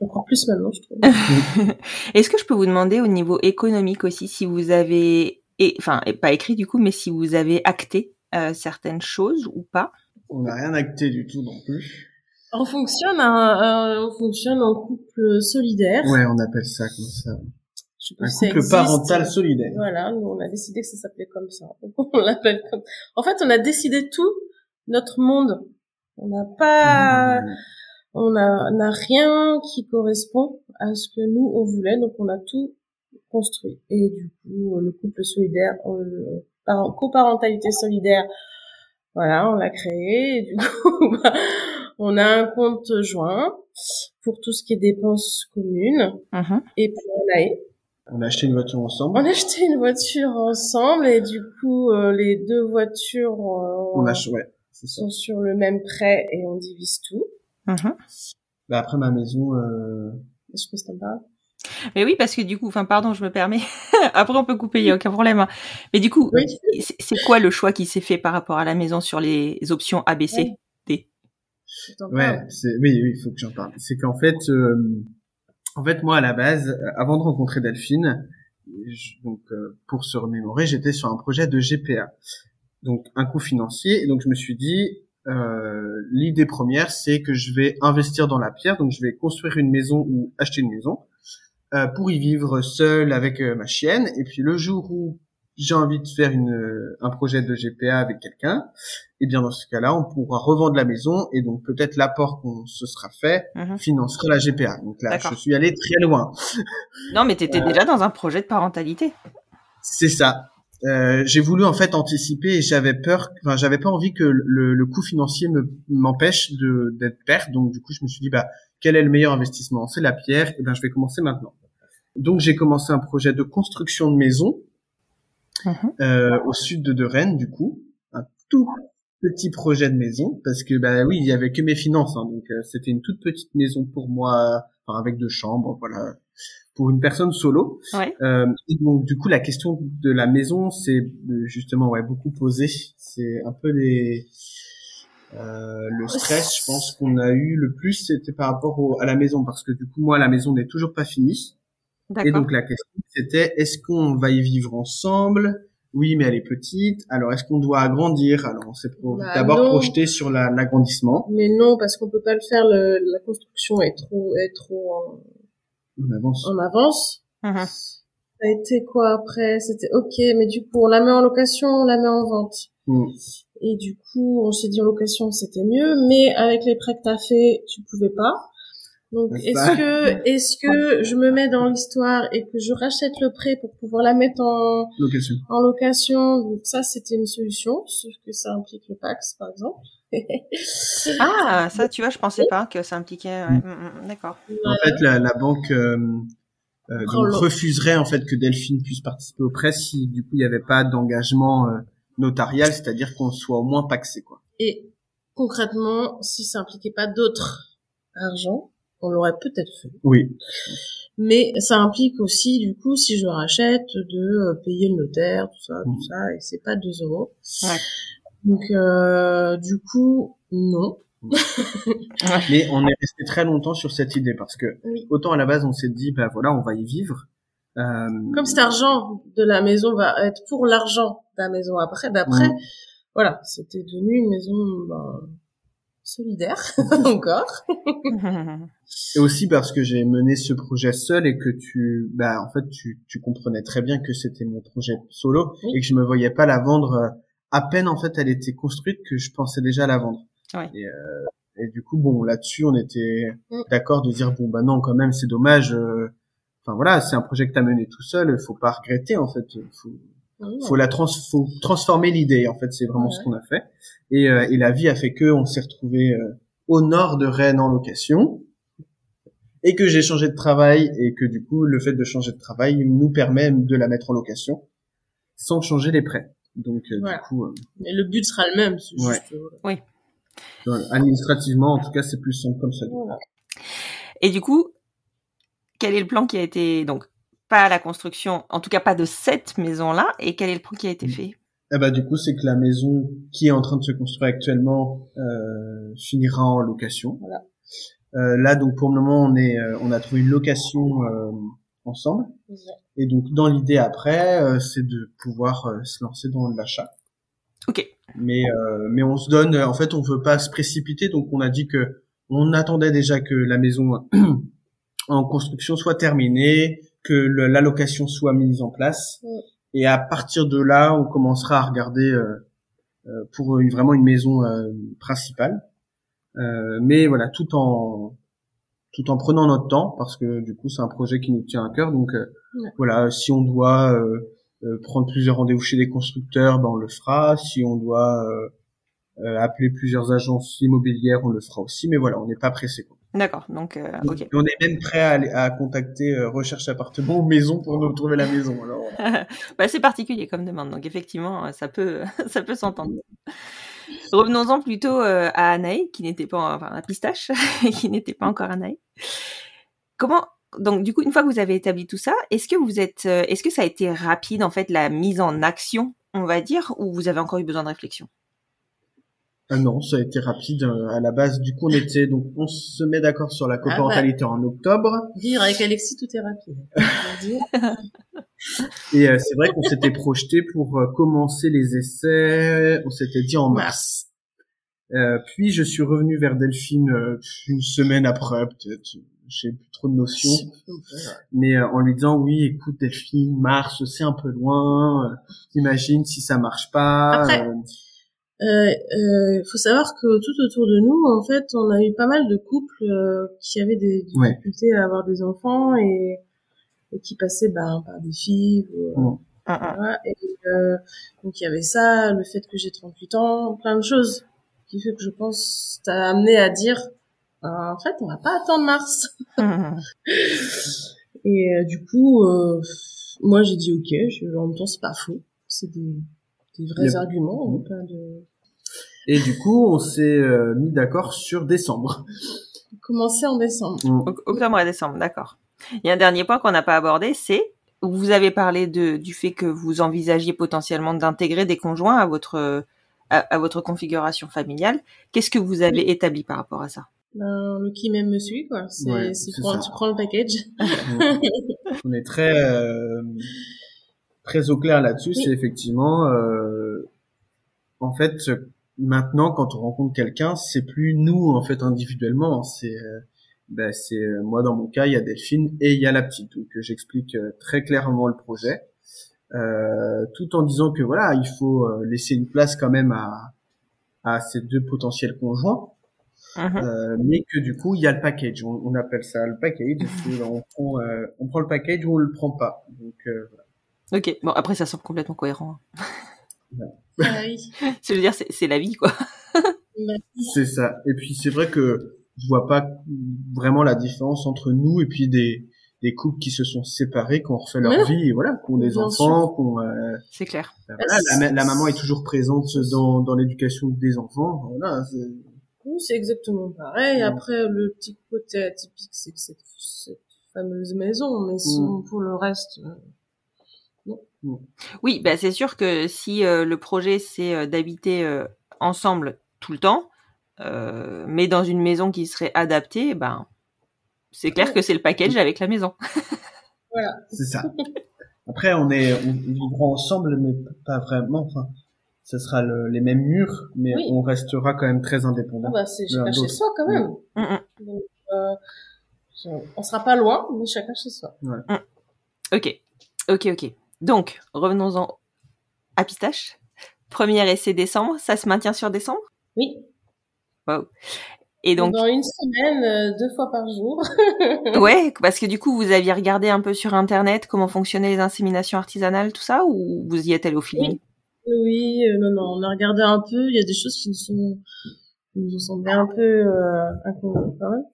Encore plus maintenant, je trouve. Est-ce que je peux vous demander au niveau économique aussi si vous avez, et, enfin, et pas écrit du coup, mais si vous avez acté euh, certaines choses ou pas? On n'a rien acté du tout non plus. On fonctionne, on fonctionne en couple solidaire. Ouais, on appelle ça comme ça. Je sais pas Un couple existe. parental solidaire. Voilà, nous on a décidé que ça s'appelait comme ça. On l'appelle comme. En fait, on a décidé tout notre monde. On n'a pas, Mmh. On a, n'a rien qui correspond à ce que nous on voulait. Donc on a tout construit. Et du coup, le couple solidaire, on le- parent- coparentalité solidaire, voilà, on l'a créé. Et du coup, bah, on a un compte joint pour tout ce qui est dépenses communes Mhm. et pour l'AE. On a acheté une voiture ensemble. On a acheté une voiture ensemble et du coup euh, les deux voitures euh, On a, ouais, c'est ça. sont sur le même prêt et on divise tout. Mhm. Bah, après ma maison, euh, Je sais pas si t'en parles. Mais oui, parce que du coup, enfin, pardon, je me permets. Après, on peut couper, il y a aucun problème. hein. Mais du coup, Oui. c'est c'est quoi le choix qui s'est fait par rapport à la maison sur les options ABC D? Ouais, oui, oui, il faut que j'en parle. C'est qu'en fait, euh, en fait, moi à la base, euh, avant de rencontrer Delphine, je- donc euh, pour se remémorer, j'étais sur un projet de GPA, donc un coût financier. Et donc je me suis dit, euh, l'idée première, c'est que je vais investir dans la pierre, donc je vais construire une maison ou acheter une maison euh, pour y vivre seul avec euh, ma chienne. Et puis le jour où j'ai envie de faire une, un projet de GPA avec quelqu'un, et eh bien dans ce cas-là, on pourra revendre la maison et donc peut-être l'apport qu'on se sera fait Mhm. financera la GPA. Donc là, je suis allé très loin. Non, mais t'étais Euh, déjà dans un projet de parentalité. C'est ça. Euh, j'ai voulu en fait anticiper et j'avais peur, enfin j'avais pas envie que le, le coût financier me m'empêche de d'être père. Donc du coup, je me suis dit bah quel est le meilleur investissement? C'est la pierre. Et ben je vais commencer maintenant. Donc j'ai commencé un projet de construction de maison Mhm. euh, au sud de, de Rennes du coup, un tout petit projet de maison parce que bah oui il y avait que mes finances hein, donc euh, c'était une toute petite maison pour moi enfin, avec deux chambres voilà pour une personne solo Ouais. euh, et donc du coup la question de la maison c'est euh, justement ouais beaucoup posé c'est un peu les euh, le stress je pense qu'on a eu le plus c'était par rapport au- à la maison parce que du coup moi la maison n'est toujours pas finie et donc la question c'était est-ce qu'on va y vivre ensemble? Oui, mais elle est petite. Alors est-ce qu'on doit agrandir? Alors on s'est pro- Bah, d'abord projeté sur la- l'agrandissement. Mais non, parce qu'on peut pas le faire. Le, la construction est trop, est trop On avance. en, en avance. Mhm. Ça a été quoi après? C'était ok, mais du coup on la met en location, on la met en vente. Mm. Et du coup, on s'est dit en location, c'était mieux, mais avec les prêts que t'as fait, tu pouvais pas. Donc, est-ce que, est-ce que je me mets dans l'histoire et que je rachète le prêt pour pouvoir la mettre en, Location. en location? Donc ça, c'était une solution, sauf que ça implique le Pax, par exemple. Ah, ça, tu vois, je pensais pas que ça impliquait. ouais. Mm, mm, D'accord. En fait, la, la banque euh, euh, donc refuserait en fait que Delphine puisse participer au prêt si du coup il n'y avait pas d'engagement euh, notarial, c'est-à-dire qu'on soit au moins paxé quoi. Et concrètement, si ça impliquait pas d'autres argent, on l'aurait peut-être fait. Oui. Mais ça implique aussi, du coup, si je rachète, de euh, payer le notaire, tout ça, tout ça, et c'est pas 2 euros. Ouais. Donc, euh, du coup, non. Mais on est resté très longtemps sur cette idée parce que Oui. autant à la base on s'est dit bah voilà on va y vivre. Euh, Comme cet argent de la maison va être pour l'argent de la maison après, d'après, Mhm. voilà, c'était devenu une maison ben, solidaire, encore. Et aussi parce que j'ai mené ce projet seul et que tu, bah, en fait, tu, tu comprenais très bien que c'était mon projet solo Oui. et que je me voyais pas la vendre. Euh, À peine, en fait, elle était construite que je pensais déjà la vendre. Ouais. Et, euh, et du coup, bon, là-dessus, on était Mm. d'accord de dire, bon, bah non, quand même, c'est dommage. euh, Enfin voilà, c'est un projet que t'as mené tout seul. Faut pas regretter, en fait. Faut, faut la trans faut transformer l'idée en fait c'est vraiment ce Ouais. qu'on a fait et, euh, et la vie a fait que on s'est retrouvé euh, au nord de Rennes en location et que j'ai changé de travail et que du coup le fait de changer de travail nous permet de la mettre en location sans changer les prêts donc euh, Voilà. du coup euh, Mais le but sera le même, Ouais. juste... euh, voilà, administrativement en tout cas c'est plus simple comme ça voilà. Et du coup, quel est le plan qui a été donc pas la construction, en tout cas pas de cette maison-là, et quel est le plan qui a été fait? Eh ben, du coup, c'est que la maison qui est en train de se construire actuellement euh, finira en location. Voilà. Euh, là, donc pour le moment, on est, euh, on a trouvé une location euh, ensemble. Et donc, dans l'idée après, euh, c'est de pouvoir euh, se lancer dans l'achat. Ok. Mais euh, mais on se donne, en fait, on veut pas se précipiter. Donc, on a dit que on attendait déjà que la maison en construction soit terminée, que le- la location soit mise en place. Mm. Et à partir de là, on commencera à regarder euh, euh, pour une, vraiment une maison euh, principale. Euh, mais voilà, tout en tout en prenant notre temps parce que du coup c'est un projet qui nous tient à cœur. Donc euh, Ouais. voilà, si on doit euh, euh, prendre plusieurs rendez-vous chez des constructeurs, ben on le fera. Si on doit euh, euh, appeler plusieurs agences immobilières, on le fera aussi. Mais voilà, on n'est pas pressé. Quoi. D'accord, donc euh, ok. Et on est même prêt à, aller- à contacter euh, recherche appartement ou maison pour nous trouver la maison. Alors bah, c'est particulier comme demande, donc effectivement, ça peut, ça peut s'entendre. Revenons-en plutôt euh, à Anaï, qui n'était pas, enfin, à Pistache, qui n'était pas encore Anaï. Comment, donc du coup, une fois que vous avez établi tout ça, est-ce que vous êtes, euh, est-ce que ça a été rapide en fait la mise en action, on va dire, ou vous avez encore eu besoin de réflexion? Ah non, ça a été rapide euh, à la base. Du coup, on était donc on se met d'accord sur la coparentalité en octobre. Dire avec Alexis, tout est rapide. Et euh, c'est vrai qu'on s'était projeté pour euh, commencer les essais. On s'était dit en mars. Euh, puis je suis revenu vers Delphine euh, une semaine après, peut-être. j'ai plus trop de notions, mais euh, en lui disant oui, écoute Delphine, Mars, c'est un peu loin. euh, imagine si ça marche pas. Après, euh, Euh, euh, faut savoir que tout autour de nous, en fait, on a eu pas mal de couples euh, qui avaient des Ouais. difficultés à avoir des enfants et, et qui passaient ben, par des filles. ou, euh, Mm. voilà. Et euh, donc il y avait ça, le fait que j'ai 38 ans, plein de choses qui fait que je pense t'as amené à dire en fait on va pas attendre mars. Et euh, du coup, euh, moi j'ai dit ok. Je, en même temps c'est pas faux, c'est des, des vrais Le- arguments, Mm. pas de Et du coup, on s'est euh, mis d'accord sur décembre. commencer en décembre. On- Oc- Octobre et décembre, d'accord. Il y a un dernier point qu'on n'a pas abordé, c'est vous avez parlé de, du fait que vous envisagiez potentiellement d'intégrer des conjoints à votre à, à votre configuration familiale. Qu'est-ce que vous avez établi par rapport à ça? Ben, le qui m'aime me suit quoi. C'est Ouais, c'est c'est prends- ça. tu prends le package. on est très euh, très au clair là-dessus. Oui. C'est effectivement, euh, en fait, maintenant quand on rencontre quelqu'un, c'est plus nous en fait individuellement. C'est euh, ben, c'est euh, moi dans mon cas, il y a Delphine et il y a la petite. Donc euh, j'explique euh, très clairement le projet, euh, tout en disant que voilà, il faut laisser une place quand même à à ces deux potentiels conjoints. Euh, mais que du coup il y a le package, on, on appelle ça le package. c'est on, prend, euh, on prend le package ou on le prend pas. Donc euh, Ok, bon après ça semble complètement cohérent. Ah oui. Je veux dire, c'est la vie quoi. C'est ça. Et puis c'est vrai que je vois pas vraiment la différence entre nous et puis des des couples qui se sont séparés, qui ont refait leur non. vie, et voilà, qui ont des Bien enfants, qui ont, euh, C'est clair. ben voilà, la, ma- la maman est toujours présente dans dans l'éducation des enfants. Voilà, c'est- Oui, c'est exactement pareil. Mm. Après, le petit côté atypique, c'est que cette, cette fameuse maison, mais sinon, pour le reste, euh, Oui, bah c'est sûr que si euh, le projet c'est euh, d'habiter euh, ensemble tout le temps, euh, mais dans une maison qui serait adaptée, ben c'est clair que c'est le package avec la maison. c'est ça. Après, on est on vivra ensemble, mais pas vraiment. Enfin, ce sera le- les mêmes murs, mais Oui. on restera quand même très ah indépendants. bah, c'est chacun chez soi quand même. Mm, mm. Donc, euh, on sera pas loin, mais chacun chez soi. Ok, ok, ok. Donc revenons-en à Pistache. Premier essai décembre, ça se maintient sur décembre? Oui. Et donc Dans une semaine, euh, deux fois par jour. ouais, parce que du coup vous aviez regardé un peu sur internet comment fonctionnaient les inséminations artisanales, tout ça, ou vous y êtes allé au feeling? Oui, euh, non, non, on a regardé un peu. Il y a des choses qui nous sont, qui nous ont semblé un peu euh, incongrues quand même.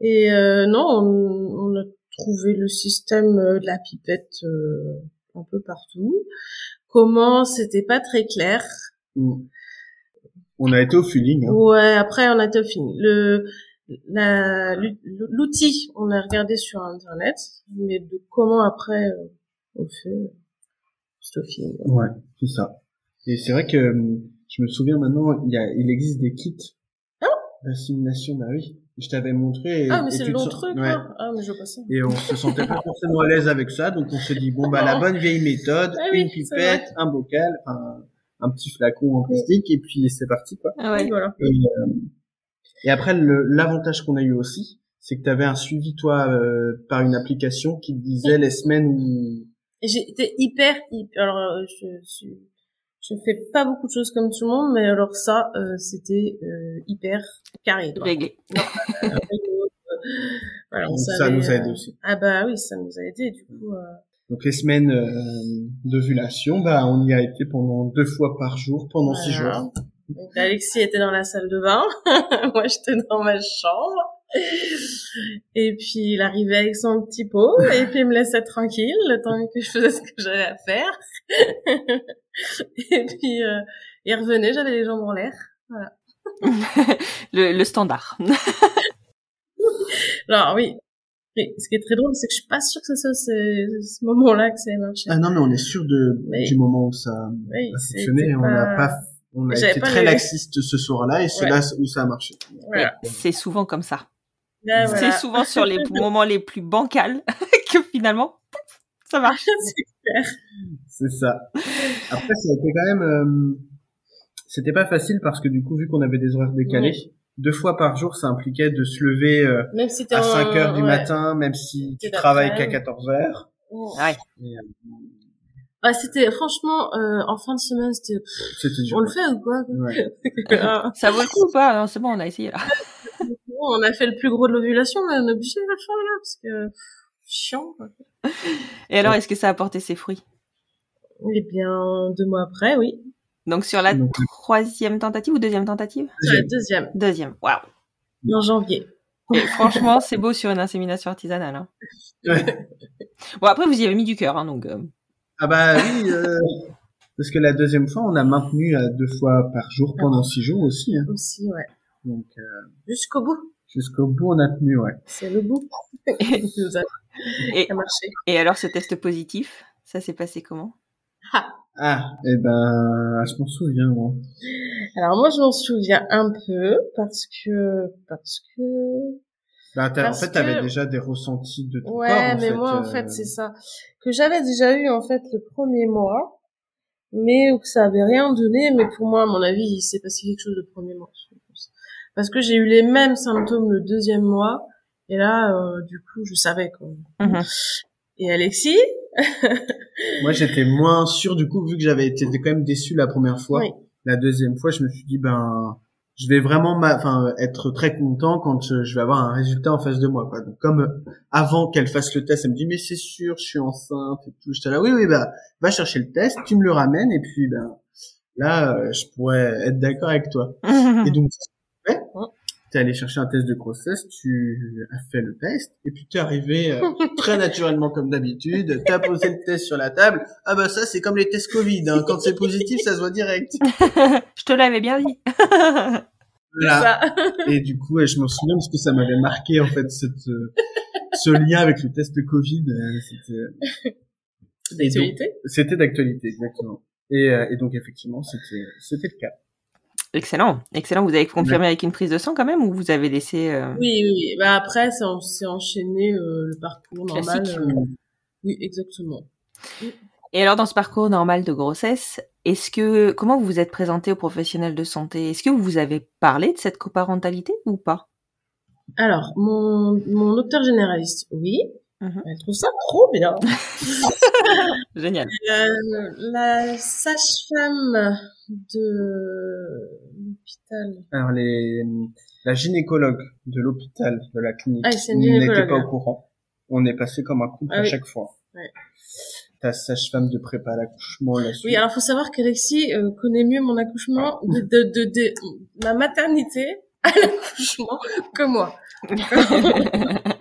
Et euh, non, on, on a trouvé le système euh, de la pipette euh, un peu partout. Comment, c'était pas très clair. Mm. On a été au feeling. Hein. Ouais, après on a été fini. Le la- l'outil, on a regardé sur internet, mais de comment après euh, on fait, c'est au feeling. Ouais, c'est ça. Et c'est vrai que hum, je me souviens maintenant, il y a, il existe des kits d'assimilation. Bah oui, je t'avais montré. Et, Ah, mais et c'est le long sens- truc, ouais. là. Ah, mais je vois pas ça. Et on se sentait pas forcément à l'aise avec ça, donc on s'est dit bon bah la bonne vieille méthode, Ah oui, une pipette, un bocal, un petit flacon en plastique et puis c'est parti quoi. Ah ouais. Oui, voilà. Et, euh, et après l'avantage qu'on a eu aussi, c'est que tu avais un suivi toi euh, par une application qui te disait les semaines où Et J'étais hyper, hyper, alors, euh, je suis, je fais pas beaucoup de choses comme tout le monde, mais alors ça, euh, c'était, euh, hyper carré, quoi. Réglé. Voilà, on ça savait, nous a aidé euh, aussi. Ah bah oui, ça nous a aidé, du coup, euh, Donc les semaines euh, d'ovulation, bah on y a été pendant deux fois par jour pendant six jours. Donc Alexis était dans la salle de bain, moi j'étais dans ma chambre. Et puis il arrivait avec son petit pot et puis il me laissait tranquille le temps que je faisais ce que j'avais à faire. et puis euh, il revenait, j'avais les jambes en l'air. le, le standard. Alors oui, Et ce qui est très drôle, c'est que je suis pas sûre que ce soit ce, ce moment-là que ça ait marché. Ah non mais on est sûr de du moment où ça Oui, a fonctionné, on n'a pas on a été pas très laxiste ce soir-là et c'est Ouais. là où ça a marché. Voilà. C'est souvent comme ça. Voilà. C'est souvent sur les moments les plus bancals que finalement ça marche. C'est ça. Après, ça a été quand même, euh, c'était pas facile parce que du coup, vu qu'on avait des horaires décalés, deux fois par jour, ça impliquait de se lever euh, Même si t'es à en- 5 heures du ouais. matin, même si tu travailles qu'à d'après. 14 heures. Ouais. Et, euh, Ah, c'était franchement euh, en fin de semaine, c'était C'était dur. on le fait ou quoi Ouais. Ah, Ça vaut le coup ou pas? Non, c'est bon, on a essayé là. On a fait le plus gros de l'ovulation, mais on est obligé de le faire là parce que chiant. Quoi. Et alors, est-ce que ça a porté ses fruits? Eh bien, deux mois après, oui. Donc sur la Donc, troisième tentative ou deuxième tentative? La deuxième, Deuxième. Waouh. en janvier. Et franchement, c'est beau sur une insémination artisanale. hein. Ouais. Bon, après, vous y avez mis du cœur, hein, donc. euh, Ah bah oui, euh, parce que la deuxième fois, on a maintenu à deux fois par jour pendant six jours aussi. Hein. Aussi, ouais. Donc euh, Jusqu'au bout. jusqu'au bout, on a tenu, ouais. C'est le bout. Il nous a Et, ça a marché. et alors, ce test positif, ça s'est passé comment? Ah, eh ben, je m'en souviens, moi. Alors moi, je m'en souviens un peu parce que parce que Bah, t'as- en fait, t'avais que- déjà des ressentis de ton ouais, corps, en mais fait, moi en euh, fait c'est ça que j'avais déjà eu en fait le premier mois, mais que ça avait rien donné. Mais pour moi, à mon avis, il s'est passé quelque chose le premier mois. Je. Parce que j'ai eu les mêmes symptômes le deuxième mois, et là, euh, du coup, je savais quoi. Mhm. Et Alexis, Moi, j'étais moins sûr, du coup, vu que j'avais été quand même déçu la première fois. Oui. La deuxième fois, je me suis dit, ben, je vais vraiment, ma- enfin, être très content quand je, je vais avoir un résultat en face de moi, quoi. Donc, comme euh, avant qu'elle fasse le test, elle me dit, mais c'est sûr, je suis enceinte et tout. J'étais là, oui, oui, bah, va chercher le test, tu me le ramènes, et puis, ben, là, euh, je pourrais être d'accord avec toi. Et donc, t'es allé chercher un test de grossesse, tu as fait le test, et puis t'es arrivé euh, très naturellement comme d'habitude, t'as posé le test sur la table. Ah bah ça, c'est comme les tests Covid, hein. quand c'est positif, ça se voit direct. Je te l'avais bien dit. Voilà. Et du coup, je m'en souviens parce que ça m'avait marqué en fait cette, euh, ce lien avec le test Covid. euh, C'était D'actualité. C'était d'actualité, exactement. Et, euh, et donc effectivement, c'était c'était le cas. Excellent, excellent. Vous avez confirmé avec une prise de sang quand même ou vous avez laissé euh, Oui, oui. Bah après, c'est en- c'est enchaîné euh, le parcours normal. Classique. euh, oui, exactement. Et alors dans ce parcours normal de grossesse, est-ce que comment vous vous êtes présenté aux professionnels de santé? Est-ce que vous avez parlé de cette coparentalité ou pas? Alors, mon, mon docteur généraliste, oui. Mhm. Elle trouve ça trop bien. Génial. Euh, la sage-femme de l'hôpital. Alors les la gynécologue de l'hôpital de la clinique Ah, n'était pas au courant. On est passé comme un couple Ah à oui. chaque fois. Ouais. Ta sage-femme de prépa à l'accouchement la Oui, alors faut savoir qu'Alexis euh, connaît mieux mon accouchement, de, de, de, de- ma maternité à l'accouchement que moi.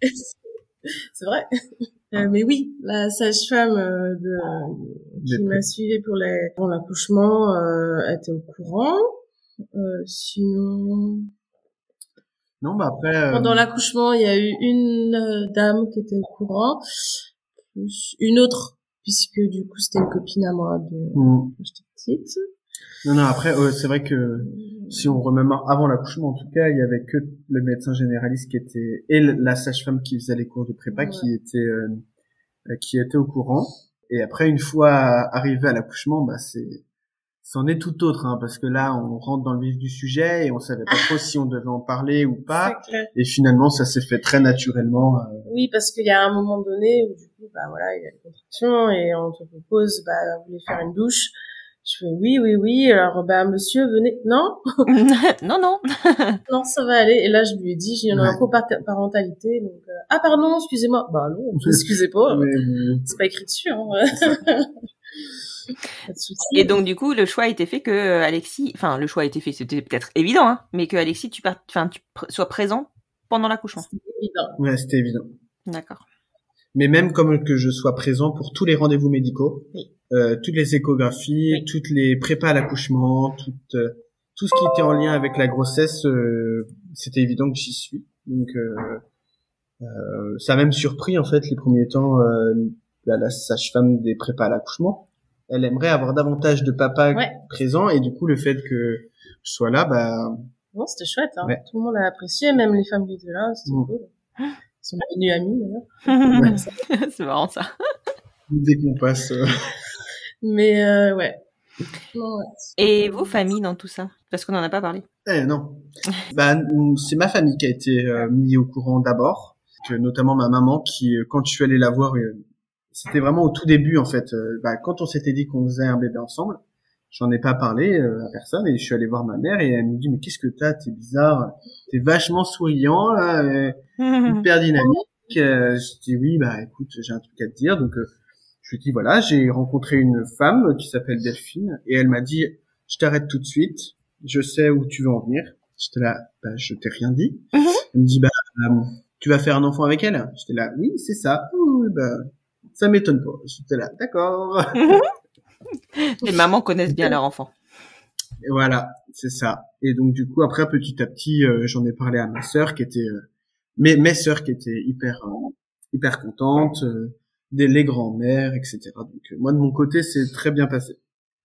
C'est vrai. Euh, mais oui, la sage-femme euh, de qui m'a suivi pour l'accouchement euh, était au courant. Euh, sinon, Non, bah après euh, pendant l'accouchement, il y a eu une dame qui était au courant, plus une autre, puisque du coup c'était une copine à moi de hmm. quand j'étais petite. Non, non, après, euh, c'est vrai que si on remémore avant l'accouchement, en tout cas, il y avait que le médecin généraliste qui était et la sage-femme qui faisait les cours de prépa Ouais. qui était euh, qui était au courant. Et après, une fois arrivé à l'accouchement, bah c'est c'en est tout autre, hein, parce que là, on rentre dans le vif du sujet et on savait pas trop si on devait en parler ou pas. Et finalement, ça s'est fait très naturellement. euh, Oui, parce qu'il y a un moment donné où du coup, bah voilà, il y a les contractions et on te propose, bah, vous voulez faire une douche. Je fais oui, oui, oui. Alors, bah, monsieur, venez. Non, non, non. non, ça va aller. Et là, je lui ai dit, j'ai une Ouais. coparentalité. Donc, euh, ah, pardon, excusez-moi. Bah non, excusez pas. mais, C'est pas écrit dessus. Hein. pas de souci. Et donc du coup, le choix a été fait que euh, Alexis, enfin le choix a été fait, c'était peut-être évident, hein, mais que Alexis, tu, par... enfin, tu pr- sois présent pendant l'accouchement. évident. ouais, c'était évident. D'accord. Mais même comme que je sois présent pour tous les rendez-vous médicaux, Oui. euh, toutes les échographies, Oui. toutes les prépas à l'accouchement, tout, euh, tout ce qui était en lien avec la grossesse, euh, c'était évident que j'y suis. Donc euh, euh, ça a même surpris en fait les premiers temps euh, la, la sage-femme des prépas à l'accouchement. Elle aimerait avoir davantage de papas Ouais. présents et du coup le fait que je sois là, bah Non, c'était chouette. Hein. Ouais. Tout le monde a apprécié, même les femmes qui étaient là. C'était Mm. cool. Ils sont devenus amis d'ailleurs. c'est marrant ça. dès qu'on passe, euh, Mais euh, ouais. Ouais. Et vos familles dans tout ça? Parce qu'on n'en a pas parlé. Eh non. bah, c'est ma famille qui a été euh, mise au courant d'abord, que notamment ma maman qui, euh, quand je suis allé la voir, euh, c'était vraiment au tout début en fait. euh, bah, quand on s'était dit qu'on faisait un bébé ensemble, j'en ai pas parlé à personne et je suis allé voir ma mère et elle me dit mais qu'est-ce que t'as? T'es bizarre, t'es vachement souriant là, hyper dynamique. Euh, je dis oui bah écoute j'ai un truc à te dire donc euh, je lui dis voilà j'ai rencontré une femme qui s'appelle Delphine et elle m'a dit je t'arrête tout de suite je sais où tu veux en venir j'étais là bah je t'ai rien dit Mhm. elle me dit bah euh, tu vas faire un enfant avec elle? J'étais là oui c'est ça oui bah ça m'étonne pas j'étais là d'accord Les mamans connaissent bien leur enfant. Et voilà, c'est ça. Et donc du coup après petit à petit, euh, j'en ai parlé à ma sœur qui était, euh, mes mes sœurs qui étaient hyper euh, hyper contentes, euh, des les grands-mères, etc. Donc euh, moi de mon côté c'est très bien passé.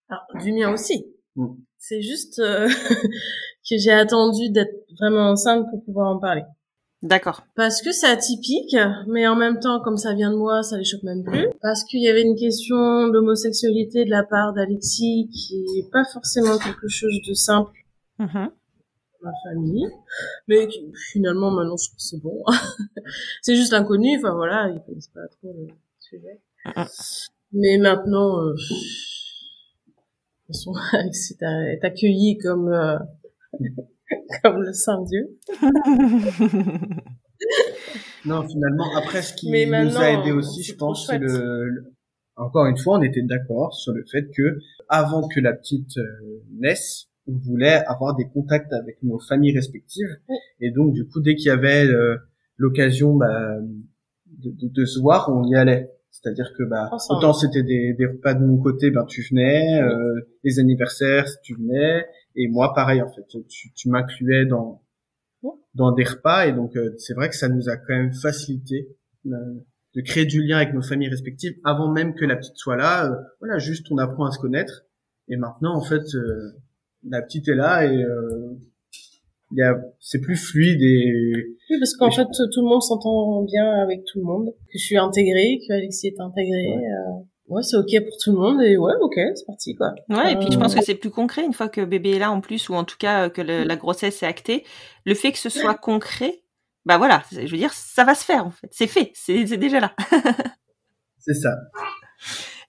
Alors, du mien aussi. Mm. C'est juste euh, que j'ai attendu d'être vraiment enceinte pour pouvoir en parler. D'accord. Parce que c'est atypique, mais en même temps, comme ça vient de moi, ça les choque même plus. Parce qu'il y avait une question d'homosexualité de la part d'Alexis qui est pas forcément quelque chose de simple Mhm. Ma famille. Mais finalement, maintenant, je trouve que c'est bon. c'est juste inconnu, enfin voilà, ils connaissent pas trop le sujet. Mais maintenant, euh, de toute façon, Alexis est accueilli comme, euh, comme le Saint Dieu. Non finalement après ce qui Mais nous a aidé aussi c'est je pense c'est le, le- encore une fois on était d'accord sur le fait que avant que la petite euh, naisse on voulait avoir des contacts avec nos familles respectives. Et donc du coup dès qu'il y avait euh, l'occasion bah, de, de, de se voir on y allait. C'est-à-dire que bah Ensemble. autant c'était des, des repas de mon côté ben tu venais euh, les anniversaires tu venais et moi pareil en fait tu, tu m'incluais dans dans des repas et donc euh, c'est vrai que ça nous a quand même facilité euh, de créer du lien avec nos familles respectives avant même que la petite soit là. Euh, voilà juste on apprend à se connaître et maintenant en fait euh, la petite est là et euh, il y a c'est plus fluide et Oui, parce qu'en fait, tout le monde s'entend bien avec tout le monde, que je suis intégrée, que Alexis est intégré. Ouais. euh, Ouais, c'est ok pour tout le monde et ouais, ok, c'est parti quoi. Ouais, et puis je pense Euh, que c'est plus concret une fois que bébé est là en plus, ou en tout cas que le- la grossesse est actée. Le fait que ce soit concret, bah voilà, c'est- je veux dire, ça va se faire en fait. C'est fait, c'est déjà là. c'est ça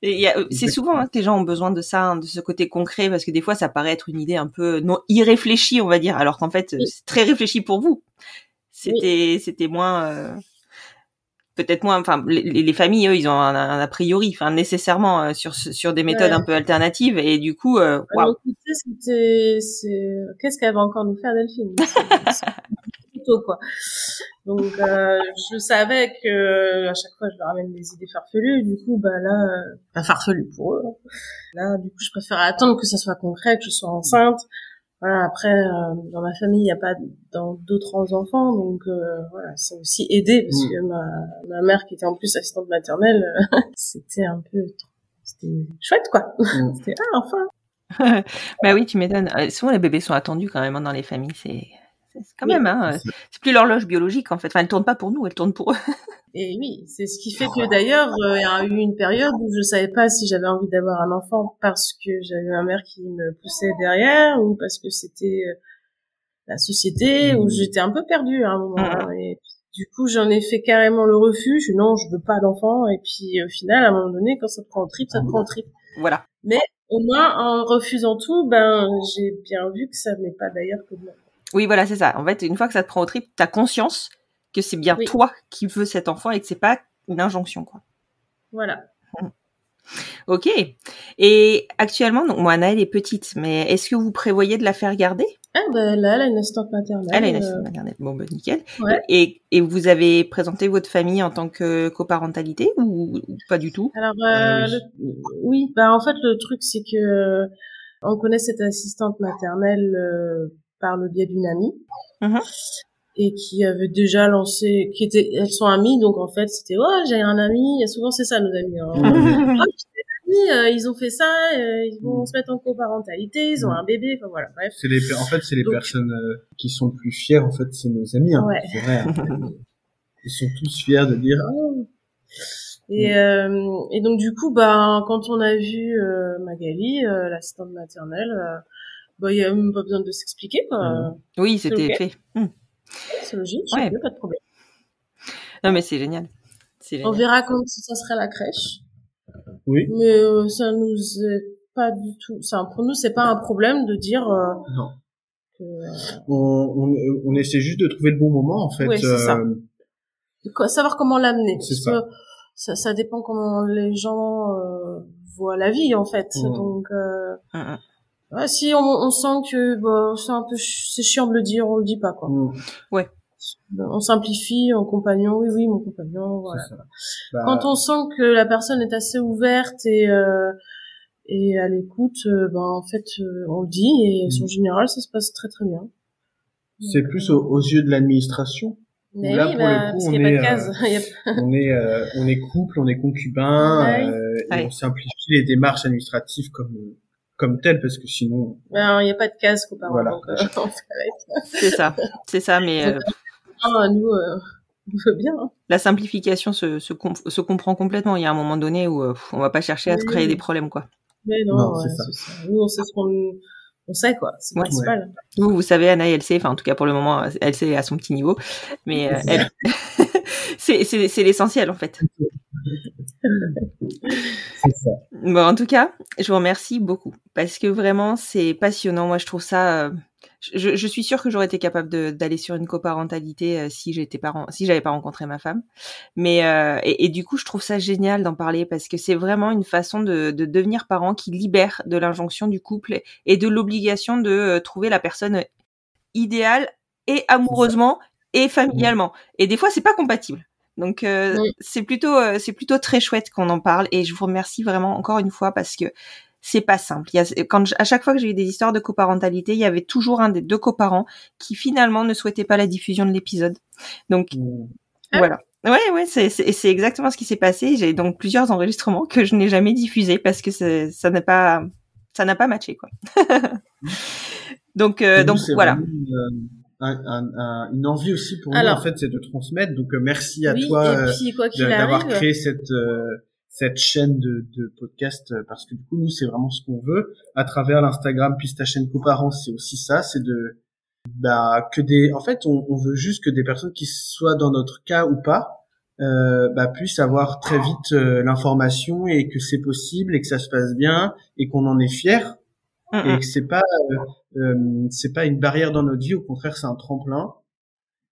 Euh, c'est souvent hein, que les gens ont besoin de ça, hein, de ce côté concret, parce que des fois ça paraît être une idée un peu non irréfléchie, on va dire, alors qu'en fait Oui. c'est très réfléchi pour vous. C'était c'était moins euh, peut-être moins. Enfin, les, les familles eux ils ont un, un a priori, enfin nécessairement euh, sur sur des méthodes Ouais. un peu alternatives, et du coup, euh, à waouh. c'est, qu'est-ce qu'elle va encore nous faire Delphine? Quoi. Donc, euh, je savais que à chaque fois je leur amène des idées farfelues. Du coup, bah là, euh, pas farfelues pour eux. hein. Là, du coup, je préfère attendre que ça soit concret, que je sois enceinte. Voilà. Après, euh, dans ma famille, il n'y a pas d'autres enfants, donc euh, voilà, ça a aussi aidé parce Mm. que ma ma mère qui était en plus assistante maternelle, euh, c'était un peu, c'était chouette quoi. Mm. C'était ah enfin. Bah oui, tu m'étonnes. Euh, souvent les bébés sont attendus quand même hein, dans les familles, c'est c'est quand Oui, même hein, c'est plus l'horloge biologique en fait. Enfin, elle tourne pas pour nous, elle tourne pour eux. Et oui, c'est ce qui fait que d'ailleurs, euh, il y a eu une période où je savais pas si j'avais envie d'avoir un enfant parce que j'avais ma mère qui me poussait derrière ou parce que c'était euh, la société où j'étais un peu perdue à un moment. hein. Et du coup, j'en ai fait carrément le refus. Je, non, je veux pas d'enfant. Et puis au final, à un moment donné, quand ça te prend au trip, ça te prend au trip. Voilà. Au moins, en refusant tout, ben, j'ai bien vu que ça venait pas d'ailleurs que de moi. Oui, voilà, c'est ça. En fait, une fois que ça te prend au trip, t'as conscience que c'est bien Oui. toi qui veux cet enfant et que c'est pas une injonction, quoi. Voilà. Ok. Et actuellement, donc, moi, Anaëlle est petite, mais est-ce que vous prévoyez de la faire garder? Ah, ben là, elle a une assistante maternelle. Elle a une euh, assistante maternelle. Bon, bah, nickel. Ouais. Et, et vous avez présenté votre famille en tant que coparentalité ou, ou pas du tout? Alors, euh, Euh, le- oui, bah en fait le truc c'est que euh, on connaît cette assistante maternelle euh, par le biais d'une amie Mhm. et qui avait déjà lancé, qui était, elles sont amies donc en fait c'était ouais j'ai un ami, et souvent c'est ça nos amis. Hein. Amis, euh, ils ont fait ça, euh, ils vont se mettre en coparentalité, ils ont Mhm. un bébé, enfin voilà bref. C'est les, en fait, c'est les Donc- personnes euh, qui sont plus fières. En fait, c'est nos amis. Hein. Ouais. C'est vrai. hein. Ils sont tous fiers de dire. Ah, Et, euh, et donc du coup, bah, quand on a vu euh, Magali, euh, l'assistante maternelle, euh, bah, il y a même pas besoin de s'expliquer, quoi. Oui, c'était fait. Hmm. C'est logique, Ouais. pas de problème. Non, mais c'est génial. On verra quand ça serait la crèche, Oui. mais euh, ça nous est pas du tout. Ça, pour nous, c'est pas un problème de dire euh, Non. que euh, On, on, on essaie juste de trouver le bon moment, en fait. Ouais, c'est ça. euh, de quoi- savoir comment l'amener. C'est Parce ça. que ça, ça dépend comment les gens euh, voient la vie, en fait. Mhm. Donc, euh, Ouais, si on, on sent que bah, c'est un peu c'est chiant de le dire, on le dit pas, quoi. on- On simplifie, en compagnon, oui, oui, mon compagnon, voilà. Bah, Quand on sent que la personne est assez ouverte et euh, et à l'écoute, euh, ben en fait, euh, on le dit et Mhm. en général, ça se passe très très bien. C'est plus aux, aux yeux de l'administration. Mais Là, oui, pour bah, le coup, parce on est, on est euh, on est couple, on est concubin, Ouais. euh, et Ouais. on simplifie les démarches administratives comme comme telles parce que sinon Ben, il n'y a pas de case copain. Voilà. Donc, euh, fait. C'est ça. C'est ça, mais euh, Ah, nous, euh, on veut bien. hein. la simplification se, se, com- se comprend complètement. Il y a un moment donné où euh, pff, on va pas chercher à se Oui. créer des problèmes, quoi. Mais non, Non, ouais, c'est ça. Nous, on sait ce qu'on on sait quoi. C'est Ouais. principal. Vous, vous savez, Anna, elle sait, enfin, en tout cas, pour le moment, elle sait à son petit niveau. Mais euh, elle... c'est, l'essentiel, en fait. ça. Bon, en tout cas, je vous remercie beaucoup parce que vraiment, c'est passionnant. Moi, je trouve ça. euh, Je, suis sûre que j'aurais été capable d'aller sur une coparentalité euh, si j'étais parent, si j'avais pas rencontré ma femme. Mais euh, et, du coup, je trouve ça génial d'en parler parce que c'est vraiment une façon de, de devenir parent qui libère de l'injonction du couple et de l'obligation de trouver la personne idéale et amoureusement et familialement. Et des fois, c'est pas compatible. Donc euh, Oui. c'est plutôt euh, c'est plutôt très chouette qu'on en parle et je vous remercie vraiment encore une fois parce que c'est pas simple. Il y a, quand je- à chaque fois que j'ai eu des histoires de coparentalité, il y avait toujours un des deux coparents qui finalement ne souhaitait pas la diffusion de l'épisode. Donc Mm. Ah. voilà. Ouais, ouais, c'est c'est c'est exactement ce qui s'est passé. J'ai donc plusieurs enregistrements que je n'ai jamais diffusés parce que c'est- ça n'a pas ça n'a pas matché quoi. donc euh, donc voilà. vraiment Une, un- un- un- une envie aussi pour Alors. nous en fait, c'est de transmettre. Donc euh, merci à oui, toi. euh, d'avoir créé cette euh, cette chaîne de, de podcast parce que du coup nous c'est vraiment ce qu'on veut à travers l'Instagram puis ta chaîne coparents c'est aussi ça c'est de bah que des en fait on, on veut juste que des personnes qui soient dans notre cas ou pas euh, bah, puissent avoir très vite euh, l'information et que c'est possible et que ça se passe bien et qu'on en est fier Mm, et mm. que c'est pas euh, euh, c'est pas une barrière dans notre vie au contraire c'est un tremplin.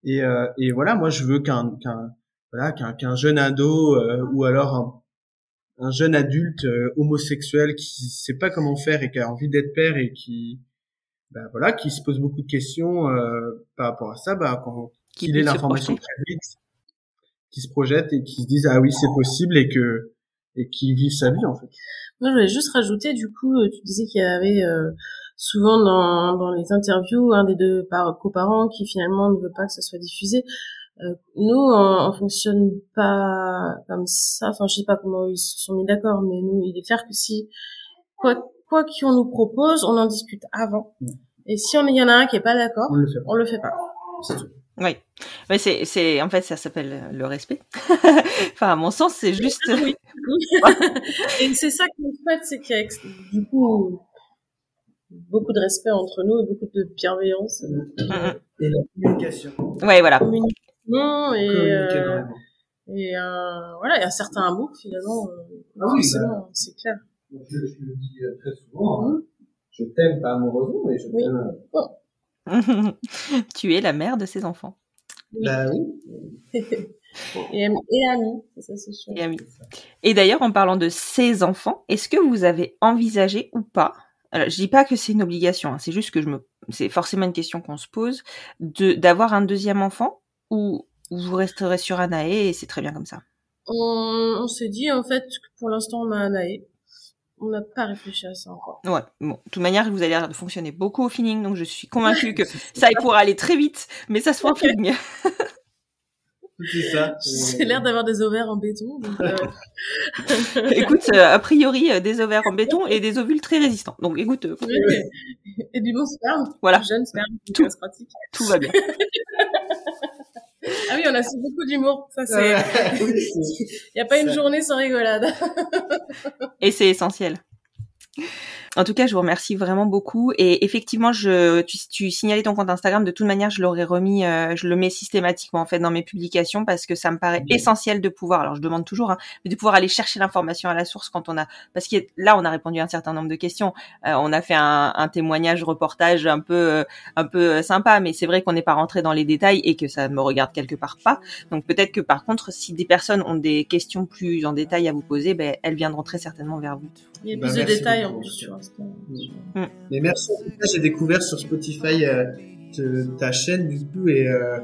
Et, euh, et voilà moi je veux qu'un qu'un voilà qu'un qu'un jeune ado euh, ou alors un, un jeune adulte euh, homosexuel qui sait pas comment faire et qui a envie d'être père et qui bah, voilà qui se pose beaucoup de questions euh, par rapport à ça bah quand qu'il ait l'information très vite qui se projette et qui se dise ah oui c'est possible et que et qui vivent sa vie en fait Moi, je voulais juste rajouter, du coup, euh, tu disais qu'il y avait euh, souvent dans, dans les interviews un des deux par coparents qui finalement ne veut pas que ça soit diffusé. Euh, nous, on, on fonctionne pas comme ça. Enfin, je sais pas comment ils se sont mis d'accord, mais nous, il est clair que si quoi quoi qu'on nous propose, on en discute avant. Et si on il y en a un qui est pas d'accord, on le fait pas on le fait pas. C'est tout. Oui, mais c'est c'est en fait ça s'appelle euh, le respect. enfin à mon sens c'est juste. Oui. et c'est ça qui est fait, c'est qu'il y a du coup beaucoup de respect entre nous et beaucoup de bienveillance. Mm, mm. et la communication Ouais voilà. communication et Communiquer euh, et euh, voilà il y a un certain amour finalement euh, Ah oui, forcément c'est clair je, je le dis très souvent hein. je t'aime pas amoureusement mais je Oui. t'aime euh, tu es la mère de ses enfants. Bah oui et, am- et amis ça c'est sûr Et, amis. Et d'ailleurs, en parlant de ses enfants, est-ce que vous avez envisagé ou pas alors, je dis pas que c'est une obligation, hein, c'est juste que je me, c'est forcément une question qu'on se pose, de d'avoir un deuxième enfant ou vous resterez sur Anaé et c'est très bien comme ça? on, on s'est dit en fait que pour l'instant on a un AE on n'a pas réfléchi à ça encore Ouais, bon, de toute manière, vous allez l'air de fonctionner beaucoup au feeling, donc je suis convaincue que ça pourra aller très vite, mais ça se fait au feeling. c'est ça j'ai l'air d'avoir des ovaires en béton donc, euh, écoute, euh, a priori, euh, des ovaires en béton et des ovules très résistants. Donc écoute, euh, et du bon sperme Voilà. du jeune sperme Tout. pratique tout va bien. Ah oui, on a beaucoup d'humour. Ça, c'est. Il n'y a pas une journée sans rigolade. Et c'est essentiel. En tout cas, je vous remercie vraiment beaucoup. Et effectivement, je, tu, tu signalais ton compte Instagram. De toute manière, je l'aurais remis, euh, je le mets systématiquement en fait dans mes publications parce que ça me paraît essentiel de pouvoir. Alors, je demande toujours, hein, mais de pouvoir aller chercher l'information à la source quand on a, parce que là, on a répondu à un certain nombre de questions. Euh, on a fait un, un, témoignage, reportage un peu, euh, un peu sympa, mais c'est vrai qu'on n'est pas rentré dans les détails et que ça me regarde quelque part pas. Donc peut-être que par contre, si des personnes ont des questions plus en détail à vous poser, ben, elles viendront très certainement vers vous. Il y a plus bah, de détails en plus. Mm. Mais merci en tout cas, j'ai découvert sur Spotify euh, ta chaîne du coup et euh,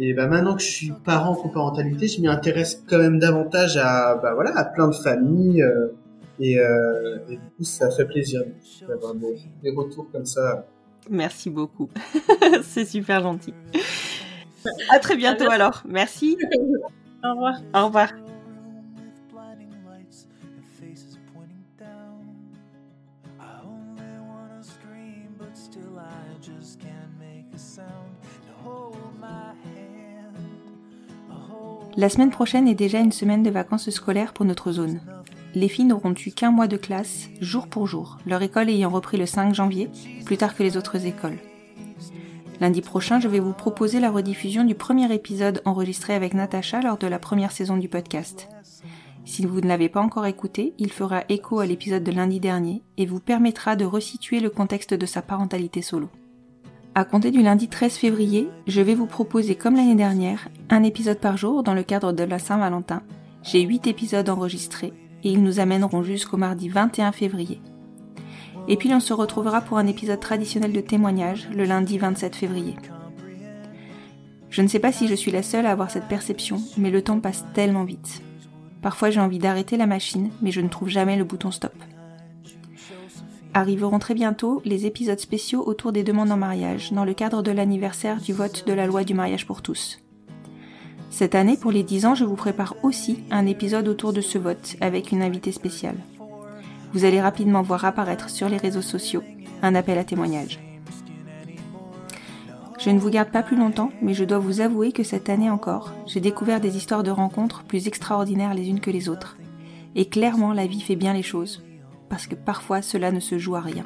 et bah maintenant que je suis parent coparentalité, je m'y intéresse quand même davantage à bah voilà à plein de familles euh, et, euh, et, du coup ça fait plaisir d'avoir des, des, retours comme ça. Merci beaucoup, c'est super gentil. À très bientôt alors, merci. Au revoir. Au revoir. La semaine prochaine est déjà une semaine de vacances scolaires pour notre zone. Les filles n'auront eu qu'un mois de classe, jour pour jour, leur école ayant repris le 5 janvier, plus tard que les autres écoles. Lundi prochain, je vais vous proposer la rediffusion du premier épisode enregistré avec Natacha lors de la première saison du podcast. Si vous ne l'avez pas encore écouté, il fera écho à l'épisode de lundi dernier et vous permettra de resituer le contexte de sa parentalité solo. À compter du lundi 13 février, je vais vous proposer, comme l'année dernière, un épisode par jour dans le cadre de la Saint-Valentin. J'ai 8 épisodes enregistrés et ils nous amèneront jusqu'au mardi 21 février. Et puis on se retrouvera pour un épisode traditionnel de témoignage le lundi 27 février. Je ne sais pas si je suis la seule à avoir cette perception, mais le temps passe tellement vite. Parfois j'ai envie d'arrêter la machine, mais je ne trouve jamais le bouton stop. Arriveront très bientôt les épisodes spéciaux autour des demandes en mariage, dans le cadre de l'anniversaire du vote de la loi du mariage pour tous. Cette année, pour les 10 ans, je vous prépare aussi un épisode autour de ce vote, avec une invitée spéciale. Vous allez rapidement voir apparaître sur les réseaux sociaux un appel à témoignage. Je ne vous garde pas plus longtemps, mais je dois vous avouer que cette année encore, j'ai découvert des histoires de rencontres plus extraordinaires les unes que les autres. Et clairement, la vie fait bien les choses, parce que parfois cela ne se joue à rien.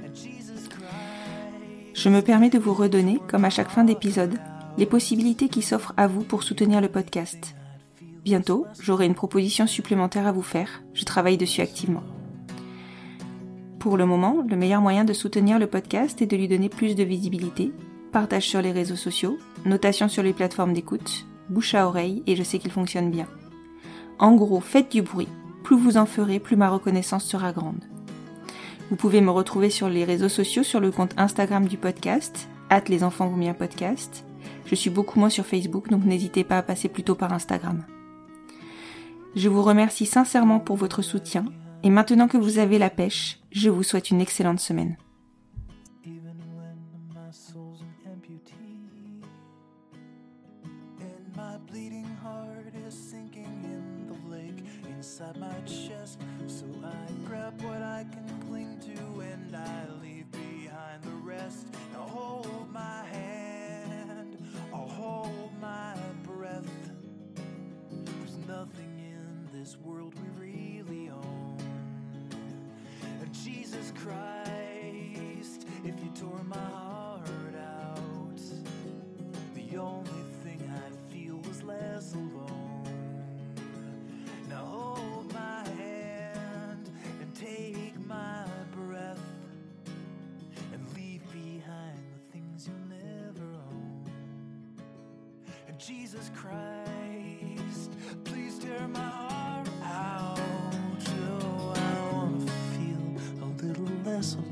Je me permets de vous redonner, comme à chaque fin d'épisode, les possibilités qui s'offrent à vous pour soutenir le podcast. Bientôt, j'aurai une proposition supplémentaire à vous faire, je travaille dessus activement. Pour le moment, le meilleur moyen de soutenir le podcast est de lui donner plus de visibilité, partage sur les réseaux sociaux, notation sur les plateformes d'écoute, bouche à oreille, et je sais qu'il fonctionne bien. En gros, faites du bruit, plus vous en ferez, plus ma reconnaissance sera grande. Vous pouvez me retrouver sur les réseaux sociaux, sur le compte Instagram du podcast, hâte les enfants vont bien podcast. Je suis beaucoup moins sur Facebook, donc n'hésitez pas à passer plutôt par Instagram. Je vous remercie sincèrement pour votre soutien, et maintenant que vous avez la pêche, je vous souhaite une excellente semaine. and I leave behind the rest. Now hold my hand, I'll hold my breath. There's nothing in this world we really own. of Jesus Christ, if you tore my heart. Please tear my heart out. Oh, I wanna feel a little less alone,